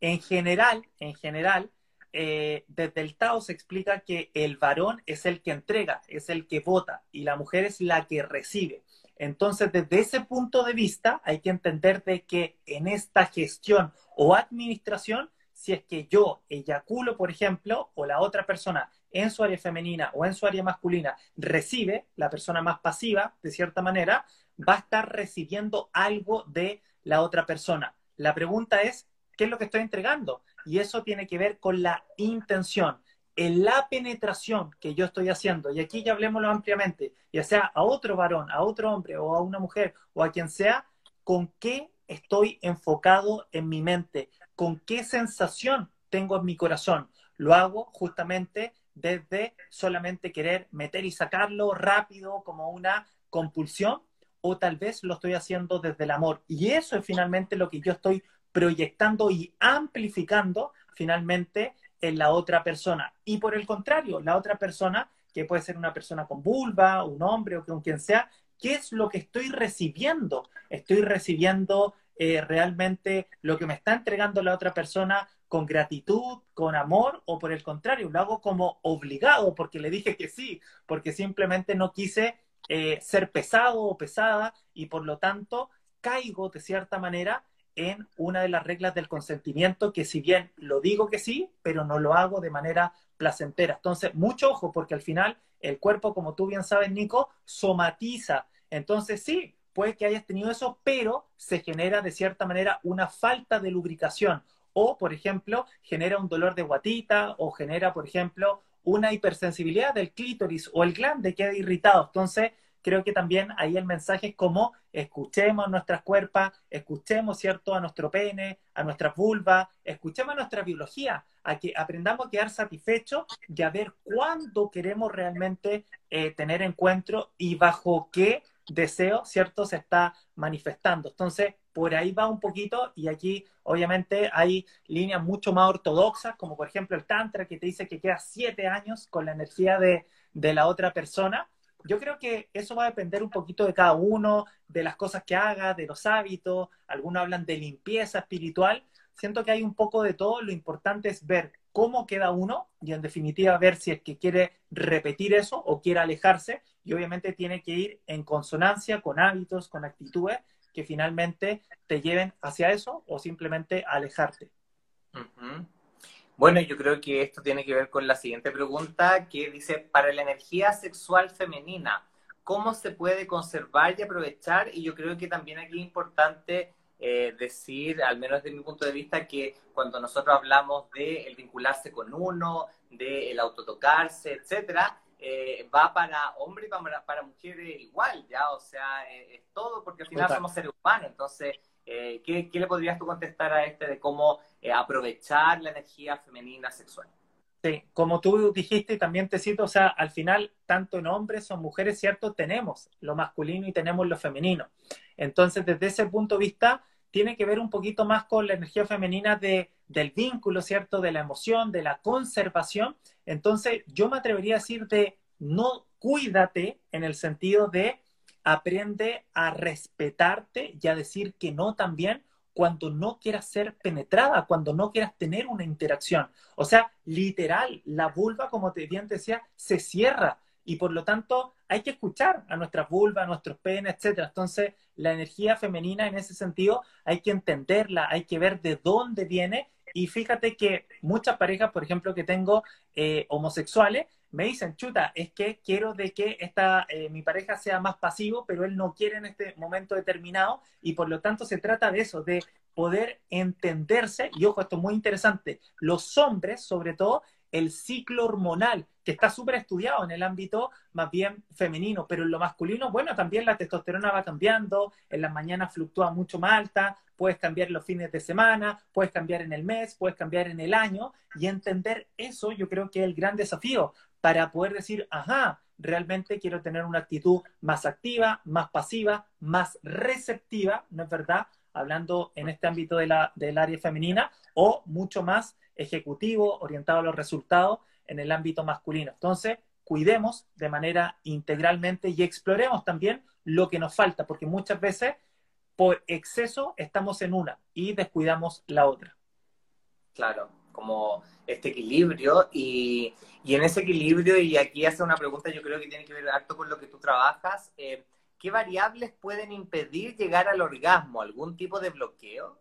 En general, en general, eh, desde el Tao se explica que el varón es el que entrega, es el que vota y la mujer es la que recibe. Entonces, desde ese punto de vista, hay que entender de que en esta gestión o administración, si es que yo eyaculo, por ejemplo, o la otra persona en su área femenina o en su área masculina recibe, la persona más pasiva, de cierta manera, va a estar recibiendo algo de la otra persona. La pregunta es, ¿qué es lo que estoy entregando? Y eso tiene que ver con la intención, en la penetración que yo estoy haciendo. Y aquí ya hablemoslo ampliamente, ya sea a otro varón, a otro hombre o a una mujer o a quien sea, con qué estoy enfocado en mi mente, con qué sensación tengo en mi corazón. Lo hago justamente desde solamente querer meter y sacarlo rápido como una compulsión o tal vez lo estoy haciendo desde el amor. Y eso es finalmente lo que yo estoy proyectando y amplificando finalmente en la otra persona. Y por el contrario, la otra persona, que puede ser una persona con vulva, un hombre o con quien sea, ¿qué es lo que estoy recibiendo? ¿Estoy recibiendo eh, realmente lo que me está entregando la otra persona con gratitud, con amor, o por el contrario, lo hago como obligado porque le dije que sí, porque simplemente no quise eh, ser pesado o pesada y por lo tanto caigo de cierta manera en una de las reglas del consentimiento, que si bien lo digo que sí, pero no lo hago de manera placentera. Entonces, mucho ojo, porque al final el cuerpo, como tú bien sabes, Nico, somatiza. Entonces, sí, puede que hayas tenido eso, pero se genera de cierta manera una falta de lubricación. O, por ejemplo, genera un dolor de guatita o genera, por ejemplo, una hipersensibilidad del clítoris o el glande queda irritado. Entonces, creo que también ahí el mensaje es como escuchemos nuestras cuerpos, escuchemos, ¿cierto?, a nuestro pene, a nuestra vulva, escuchemos a nuestra biología, a que aprendamos a quedar satisfechos y a ver cuándo queremos realmente eh, tener encuentro y bajo qué deseo, ¿cierto? Se está manifestando. Entonces, por ahí va un poquito y aquí obviamente hay líneas mucho más ortodoxas, como por ejemplo el Tantra, que te dice que queda siete años con la energía de, de la otra persona. Yo creo que eso va a depender un poquito de cada uno, de las cosas que haga, de los hábitos. Algunos hablan de limpieza espiritual. Siento que hay un poco de todo. Lo importante es ver cómo queda uno y en definitiva ver si es que quiere repetir eso o quiere alejarse y obviamente tiene que ir en consonancia con hábitos, con actitudes que finalmente te lleven hacia eso o simplemente alejarte. Bueno, yo creo que esto tiene que ver con la siguiente pregunta que dice, para la energía sexual femenina, ¿cómo se puede conservar y aprovechar? Y yo creo que también aquí es importante eh, decir, al menos desde mi punto de vista, que cuando nosotros hablamos de el vincularse con uno, de el autotocarse, etcétera, eh, va para hombres y para, para mujeres igual, ¿ya? O sea, eh, es todo porque al final somos seres humanos. Entonces, eh, ¿qué, ¿qué, le podrías tú contestar a este de cómo aprovechar la energía femenina sexual? Sí, como tú dijiste y también te cito, o sea, al final, tanto en hombres o mujeres, ¿cierto? Tenemos lo masculino y tenemos lo femenino. Entonces, desde ese punto de vista, tiene que ver un poquito más con la energía femenina de, del vínculo, ¿cierto? De la emoción, de la conservación. Entonces, yo me atrevería a decir de no cuídate en el sentido de aprende a respetarte y a decir que no también cuando no quieras ser penetrada, cuando no quieras tener una interacción. O sea, literal, la vulva, como te bien decía, se cierra y por lo tanto hay que escuchar a nuestras vulvas, a nuestros penes, etcétera. Entonces, la energía femenina en ese sentido hay que entenderla, hay que ver de dónde viene. Y fíjate que muchas parejas, por ejemplo, que tengo eh, homosexuales, me dicen, chuta, es que quiero de que esta, eh, mi pareja sea más pasivo, pero él no quiere en este momento determinado y por lo tanto se trata de eso, de poder entenderse, y ojo, esto es muy interesante, los hombres sobre todo el ciclo hormonal, que está súper estudiado en el ámbito más bien femenino, pero en lo masculino, bueno, también la testosterona va cambiando, en las mañanas fluctúa mucho más alta, puedes cambiar los fines de semana, puedes cambiar en el mes, puedes cambiar en el año, y entender eso yo creo que es el gran desafío para poder decir, ajá, realmente quiero tener una actitud más activa, más pasiva, más receptiva, ¿no es verdad? Hablando en este ámbito de la, del área femenina, o mucho más ejecutivo, orientado a los resultados en el ámbito masculino. Entonces, cuidemos de manera integralmente y exploremos también lo que nos falta, porque muchas veces por exceso estamos en una y descuidamos la otra. Claro, como este equilibrio y, en ese equilibrio, y aquí hace una pregunta, yo creo que tiene que ver harto con lo que tú trabajas, eh, ¿qué variables pueden impedir llegar al orgasmo? ¿Algún tipo de bloqueo?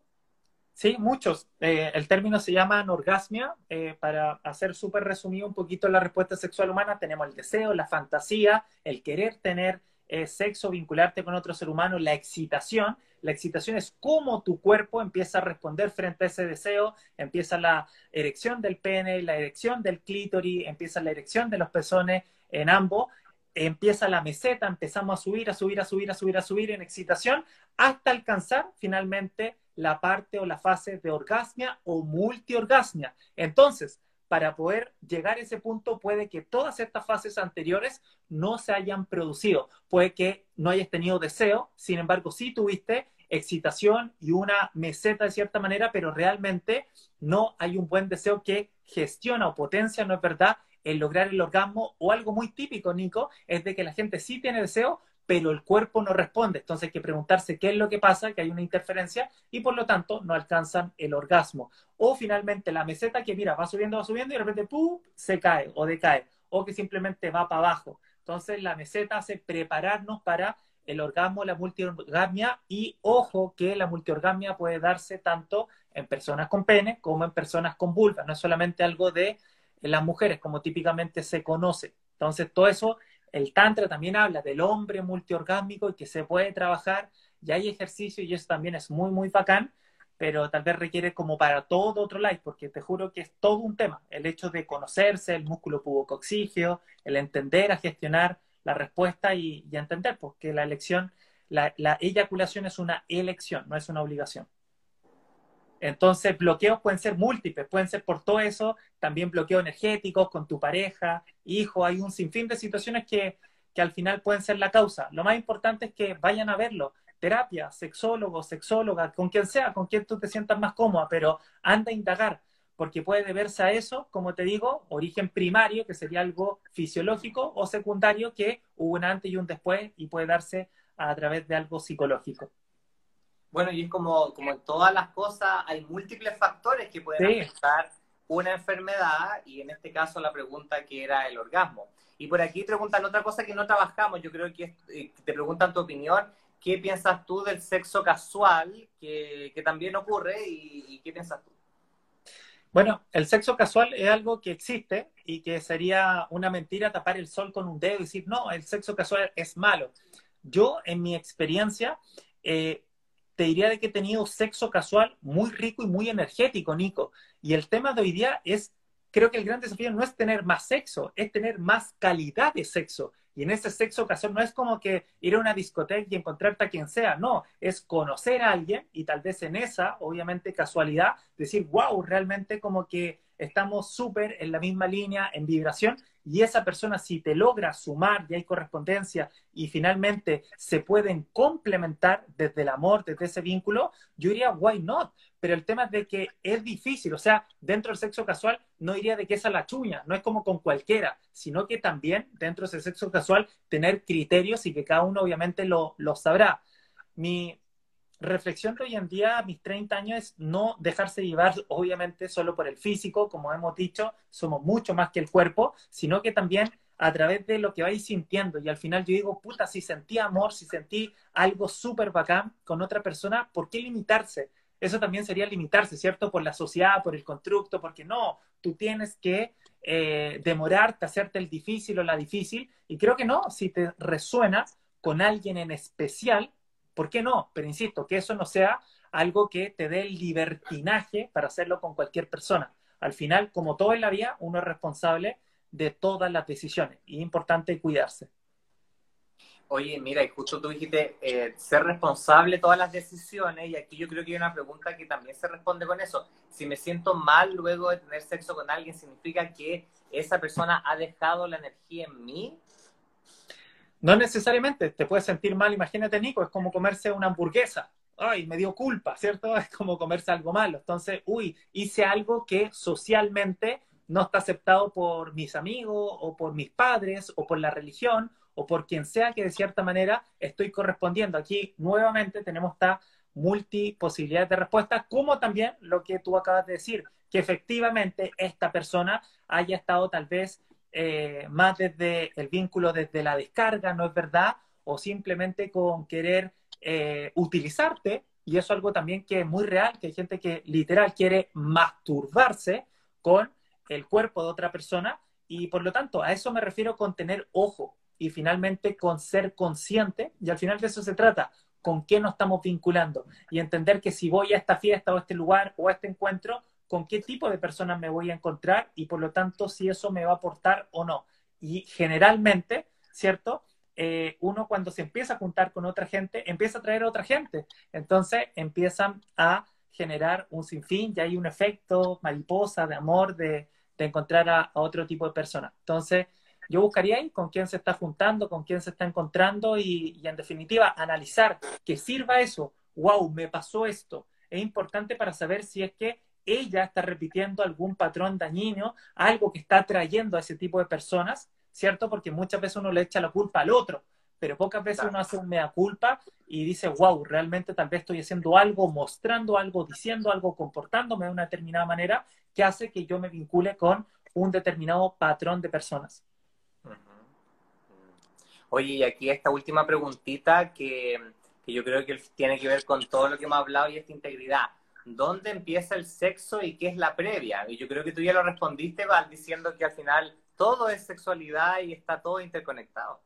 Sí, muchos. Eh, el término se llama anorgasmia. Eh, para hacer súper resumido un poquito la respuesta sexual humana, tenemos el deseo, la fantasía, el querer tener eh, sexo, vincularte con otro ser humano, la excitación. La excitación es cómo tu cuerpo empieza a responder frente a ese deseo, empieza la erección del pene, la erección del clítoris, empieza la erección de los pezones en ambos, empieza la meseta, empezamos a subir, a subir, a subir, a subir, a subir en excitación, hasta alcanzar finalmente la parte o la fase de orgasmia o multiorgasmia. Entonces, para poder llegar a ese punto, puede que todas estas fases anteriores no se hayan producido. Puede que no hayas tenido deseo, sin embargo, sí tuviste excitación y una meseta de cierta manera, pero realmente no hay un buen deseo que gestiona o potencia, ¿no es verdad?, el lograr el orgasmo o algo muy típico, Nico, es de que la gente sí tiene deseo, pero el cuerpo no responde. Entonces hay que preguntarse qué es lo que pasa, que hay una interferencia y por lo tanto no alcanzan el orgasmo. O finalmente la meseta que mira, va subiendo, va subiendo y de repente ¡pum! se cae o decae. O que simplemente va para abajo. Entonces la meseta hace prepararnos para el orgasmo, la multiorgasmia y ojo que la multiorgasmia puede darse tanto en personas con pene como en personas con vulva. No es solamente algo de las mujeres como típicamente se conoce. Entonces todo eso el Tantra también habla del hombre multiorgásmico y que se puede trabajar, y hay ejercicio y eso también es muy, muy bacán, pero tal vez requiere como para todo otro live, porque te juro que es todo un tema, el hecho de conocerse, el músculo pubocoxígeo, el entender a gestionar la respuesta y, entender porque pues, la elección, la eyaculación es una elección, no es una obligación. Entonces, bloqueos pueden ser múltiples, pueden ser por todo eso, también bloqueos energéticos con tu pareja, hijo, hay un sinfín de situaciones que, que al final pueden ser la causa. Lo más importante es que vayan a verlo. Terapia, sexólogo, sexóloga, con quien sea, con quien tú te sientas más cómoda, pero anda a indagar, porque puede deberse a eso, como te digo, origen primario, que sería algo fisiológico, o secundario, que hubo un antes y un después y puede darse a través de algo psicológico. Bueno, y es como, como en todas las cosas, hay múltiples factores que pueden afectar una enfermedad, y en este caso la pregunta que era el orgasmo. Y por aquí preguntan otra cosa que no trabajamos, yo creo que eh, te preguntan tu opinión, ¿qué piensas tú del sexo casual que, que también ocurre y, qué piensas tú? Bueno, el sexo casual es algo que existe y que sería una mentira tapar el sol con un dedo y decir, no, el sexo casual es malo. Yo, en mi experiencia, eh, te diría de que he tenido sexo casual muy rico y muy energético, Nico. Y el tema de hoy día es, creo que el gran desafío no es tener más sexo, es tener más calidad de sexo. Y en ese sexo casual no es como que ir a una discoteca y encontrarte a quien sea, no, es conocer a alguien y tal vez en esa, obviamente, casualidad, decir, wow, realmente como que estamos súper en la misma línea, en vibración, y esa persona si te logra sumar y hay correspondencia y finalmente se pueden complementar desde el amor, desde ese vínculo, yo diría, why not? Pero el tema es de que es difícil, o sea, dentro del sexo casual no diría de que esa la chuña, no es como con cualquiera, sino que también dentro de ese sexo casual tener criterios y que cada uno obviamente lo, lo sabrá. Mi, reflexión de hoy en día, a mis 30 años, es no dejarse llevar, obviamente, solo por el físico, como hemos dicho, somos mucho más que el cuerpo, sino que también a través de lo que vais sintiendo. Y al final yo digo, puta, si sentí amor, si sentí algo súper bacán con otra persona, ¿por qué limitarse? Eso también sería limitarse, ¿cierto? Por la sociedad, por el constructo, porque no, tú tienes que eh, demorarte, hacerte el difícil o la difícil. Y creo que no, si te resuena con alguien en especial, ¿Por qué no? Pero insisto, que eso no sea algo que te dé el libertinaje para hacerlo con cualquier persona. Al final, como todo en la vida, uno es responsable de todas las decisiones y es importante cuidarse. Oye, mira, y justo tú dijiste eh, ser responsable de todas las decisiones, y aquí yo creo que hay una pregunta que también se responde con eso. Si me siento mal luego de tener sexo con alguien, ¿significa que esa persona ha dejado la energía en mí? No necesariamente, te puedes sentir mal, imagínate Nico, es como comerse una hamburguesa. Ay, me dio culpa, ¿cierto? (laughs) Es como comerse algo malo. Entonces, uy, hice algo que socialmente no está aceptado por mis amigos o por mis padres o por la religión o por quien sea que de cierta manera estoy correspondiendo. Aquí nuevamente tenemos esta multiposibilidad de respuesta, como también lo que tú acabas de decir, que efectivamente esta persona haya estado tal vez eh, más desde el vínculo desde la descarga, ¿no es verdad? O simplemente con querer eh, utilizarte, y eso es algo también que es muy real, que hay gente que literal quiere masturbarse con el cuerpo de otra persona, y por lo tanto a eso me refiero con tener ojo y finalmente con ser consciente, y al final de eso se trata, con qué nos estamos vinculando, y entender que si voy a esta fiesta o a este lugar o a este encuentro, con qué tipo de personas me voy a encontrar y por lo tanto si eso me va a aportar o no. Y generalmente, ¿cierto? Eh, uno cuando se empieza a juntar con otra gente, empieza a traer a otra gente. Entonces empiezan a generar un sinfín, ya hay un efecto mariposa de amor, de, encontrar a, otro tipo de personas. Entonces, yo buscaría ahí con quién se está juntando, con quién se está encontrando y, y en definitiva analizar que sirva eso. Wow, me pasó esto. Es importante para saber si es que ella está repitiendo algún patrón dañino, algo que está atrayendo a ese tipo de personas, ¿cierto? Porque muchas veces uno le echa la culpa al otro, pero pocas veces uno hace un mea culpa y dice, wow, realmente tal vez estoy haciendo algo, mostrando algo, diciendo algo, comportándome de una determinada manera que hace que yo me vincule con un determinado patrón de personas. Oye, y aquí esta última preguntita que, que yo creo que tiene que ver con todo lo que hemos hablado y esta integridad dónde empieza el sexo y qué es la previa. Y yo creo que tú ya lo respondiste, Val, diciendo que al final todo es sexualidad y está todo interconectado.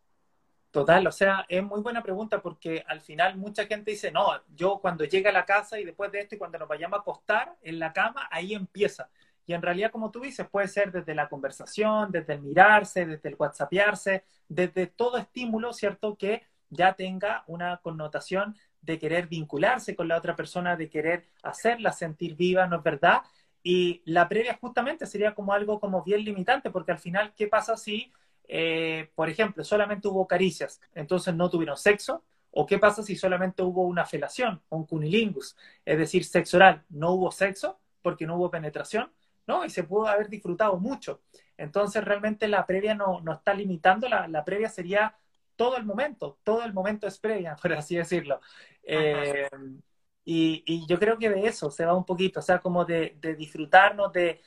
Total, o sea, es muy buena pregunta porque al final mucha gente dice, no, yo cuando llegue a la casa y después de esto y cuando nos vayamos a acostar en la cama, ahí empieza. Y en realidad, como tú dices, puede ser desde la conversación, desde el mirarse, desde el whatsappearse, desde todo estímulo, ¿cierto? Que ya tenga una connotación de querer vincularse con la otra persona, de querer hacerla sentir viva, ¿no es verdad? Y la previa justamente sería como algo como bien limitante, porque al final, ¿qué pasa si eh, por ejemplo, solamente hubo caricias, entonces no tuvieron sexo, o qué pasa si solamente hubo una felación, un cunilingus, es decir, sexo oral, no hubo sexo porque no hubo penetración, ¿no? Y se pudo haber disfrutado mucho. Entonces, realmente la previa no, no está limitando, la, la, previa sería todo el momento, todo el momento es previa, (laughs) por así decirlo. Eh, y, yo creo que de eso se va un poquito, o sea, como de, de disfrutarnos de,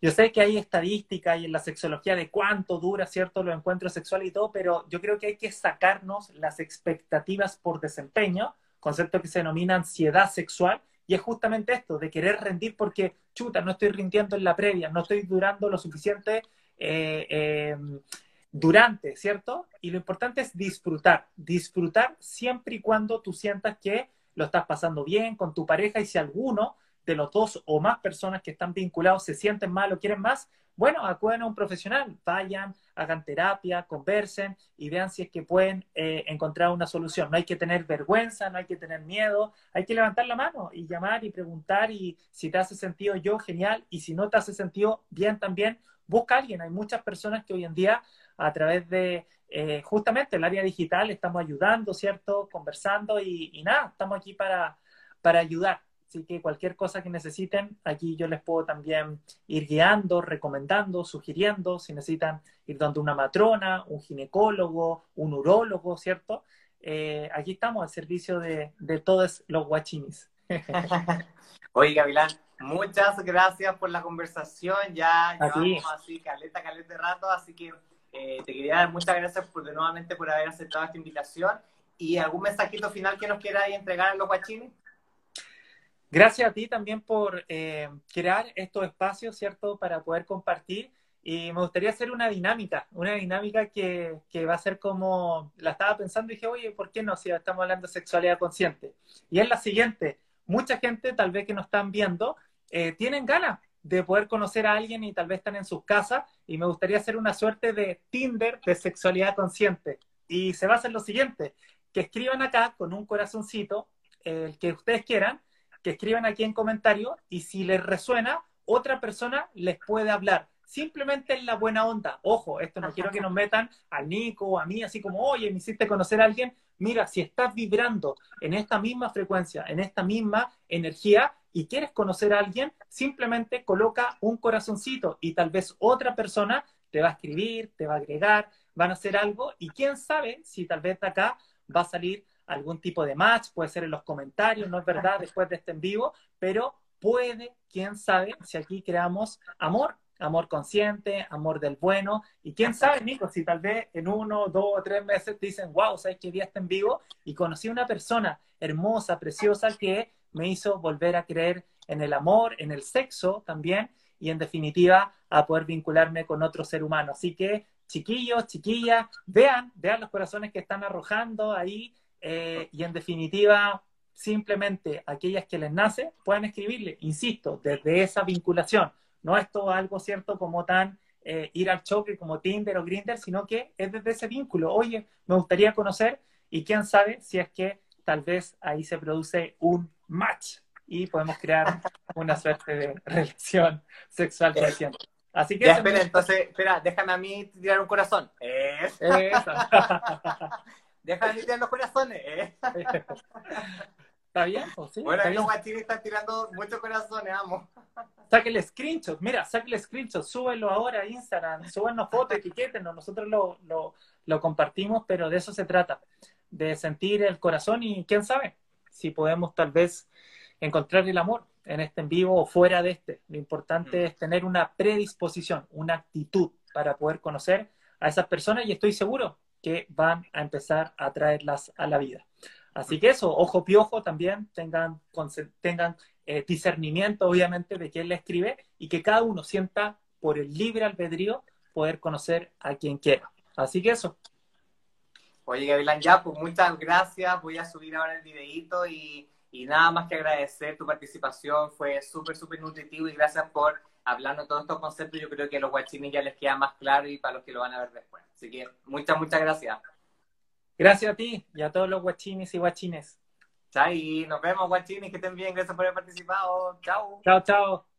yo sé que hay estadísticas y en la sexología de cuánto dura, ¿cierto?, los encuentros sexuales y todo, pero yo creo que hay que sacarnos las expectativas por desempeño, concepto que se denomina ansiedad sexual, y es justamente esto, de querer rendir porque, chuta, no estoy rindiendo en la previa, no estoy durando lo suficiente eh, eh, durante, ¿cierto? Y lo importante es disfrutar, disfrutar siempre y cuando tú sientas que lo estás pasando bien con tu pareja y si alguno de los dos o más personas que están vinculados se sienten mal o quieren más, bueno, acuden a un profesional, vayan, hagan terapia, conversen y vean si es que pueden eh, encontrar una solución. No hay que tener vergüenza, no hay que tener miedo, hay que levantar la mano y llamar y preguntar y si te hace sentido yo, genial, y si no te hace sentido, bien también, busca a alguien. Hay muchas personas que hoy en día a través de eh, justamente el área digital estamos ayudando, ¿cierto? Conversando y, y nada, estamos aquí para, para ayudar. Así que cualquier cosa que necesiten, aquí yo les puedo también ir guiando, recomendando, sugiriendo, si necesitan ir donde una matrona, un ginecólogo, un urólogo, ¿cierto? Eh, aquí estamos al servicio de, de todos los guachinis. (laughs) Oye, Gavilán, muchas gracias por la conversación. Ya llevamos así caleta, caleta de rato, así que eh, te quería dar muchas gracias por, nuevamente por haber aceptado esta invitación. ¿Y algún mensajito final que nos quieras entregar a los guachines? Gracias a ti también por eh, crear estos espacios, ¿cierto?, para poder compartir. Y me gustaría hacer una dinámica, una dinámica que, que, va a ser como, la estaba pensando y dije, oye, ¿por qué no? Si estamos hablando de sexualidad consciente. Y es la siguiente, mucha gente tal vez que nos están viendo, eh, tienen ganas de poder conocer a alguien y tal vez están en sus casas y me gustaría hacer una suerte de Tinder de sexualidad consciente. Y se va a hacer lo siguiente, que escriban acá con un corazoncito, el que ustedes quieran, que escriban aquí en comentarios y si les resuena, otra persona les puede hablar. Simplemente en la buena onda. Ojo, esto no quiero que nos metan a Nico o a mí, así como, oye, me hiciste conocer a alguien. Mira, si estás vibrando en esta misma frecuencia, en esta misma energía y quieres conocer a alguien, simplemente coloca un corazoncito y tal vez otra persona te va a escribir, te va a agregar, van a hacer algo y quién sabe si tal vez de acá va a salir algún tipo de match, puede ser en los comentarios, no es verdad, después de este en vivo, pero puede, quién sabe, si aquí creamos amor, amor consciente, amor del bueno, y quién sabe, Nico, si tal vez en uno, dos o tres meses te dicen, wow, ¿sabes que día está en vivo? Y conocí a una persona hermosa, preciosa, que me hizo volver a creer en el amor, en el sexo también, y en definitiva a poder vincularme con otro ser humano. Así que, chiquillos, chiquillas, vean, vean los corazones que están arrojando ahí eh, y en definitiva, simplemente aquellas que les nace puedan escribirle, insisto, desde esa vinculación. No es todo algo cierto como tan eh, ir al choque como Tinder o Grindr, sino que es desde ese vínculo. Oye, me gustaría conocer y quién sabe si es que tal vez ahí se produce un match y podemos crear una suerte de (laughs) relación sexual creciente. Así que... espera, entonces, espera, déjame a mí tirar un corazón. Eso. Eso. Deja de tirar los corazones. ¿eh? (laughs) ¿Está bien? sí, bueno, los guachines están tirando muchos corazones, amo. (laughs) Sáquenle screenshot, mira, sáquenle screenshot, súbenlo ahora a Instagram, súbenos fotos, etiquétenos, nosotros lo, lo, lo compartimos, pero de eso se trata, de sentir el corazón y quién sabe si podemos tal vez encontrar el amor en este en vivo o fuera de este. Lo importante mm. es tener una predisposición, una actitud para poder conocer a esas personas y estoy seguro que van a empezar a traerlas a la vida. Así que eso, ojo piojo también, tengan, tengan eh, discernimiento obviamente de quién le escribe y que cada uno sienta por el libre albedrío poder conocer a quien quiera. Así que eso. Oye, Gavilán, ya, pues muchas gracias. Voy a subir ahora el videito y, y nada más que agradecer tu participación. Fue súper, súper nutritivo y gracias por hablando de todos estos conceptos. Yo creo que a los guachines ya les queda más claro y para los que lo van a ver después. Así que muchas, muchas gracias. Gracias a ti y a todos los guachines y guachines. Chai, nos vemos guachines, que estén bien, gracias por haber participado. Chao. Chao, chao.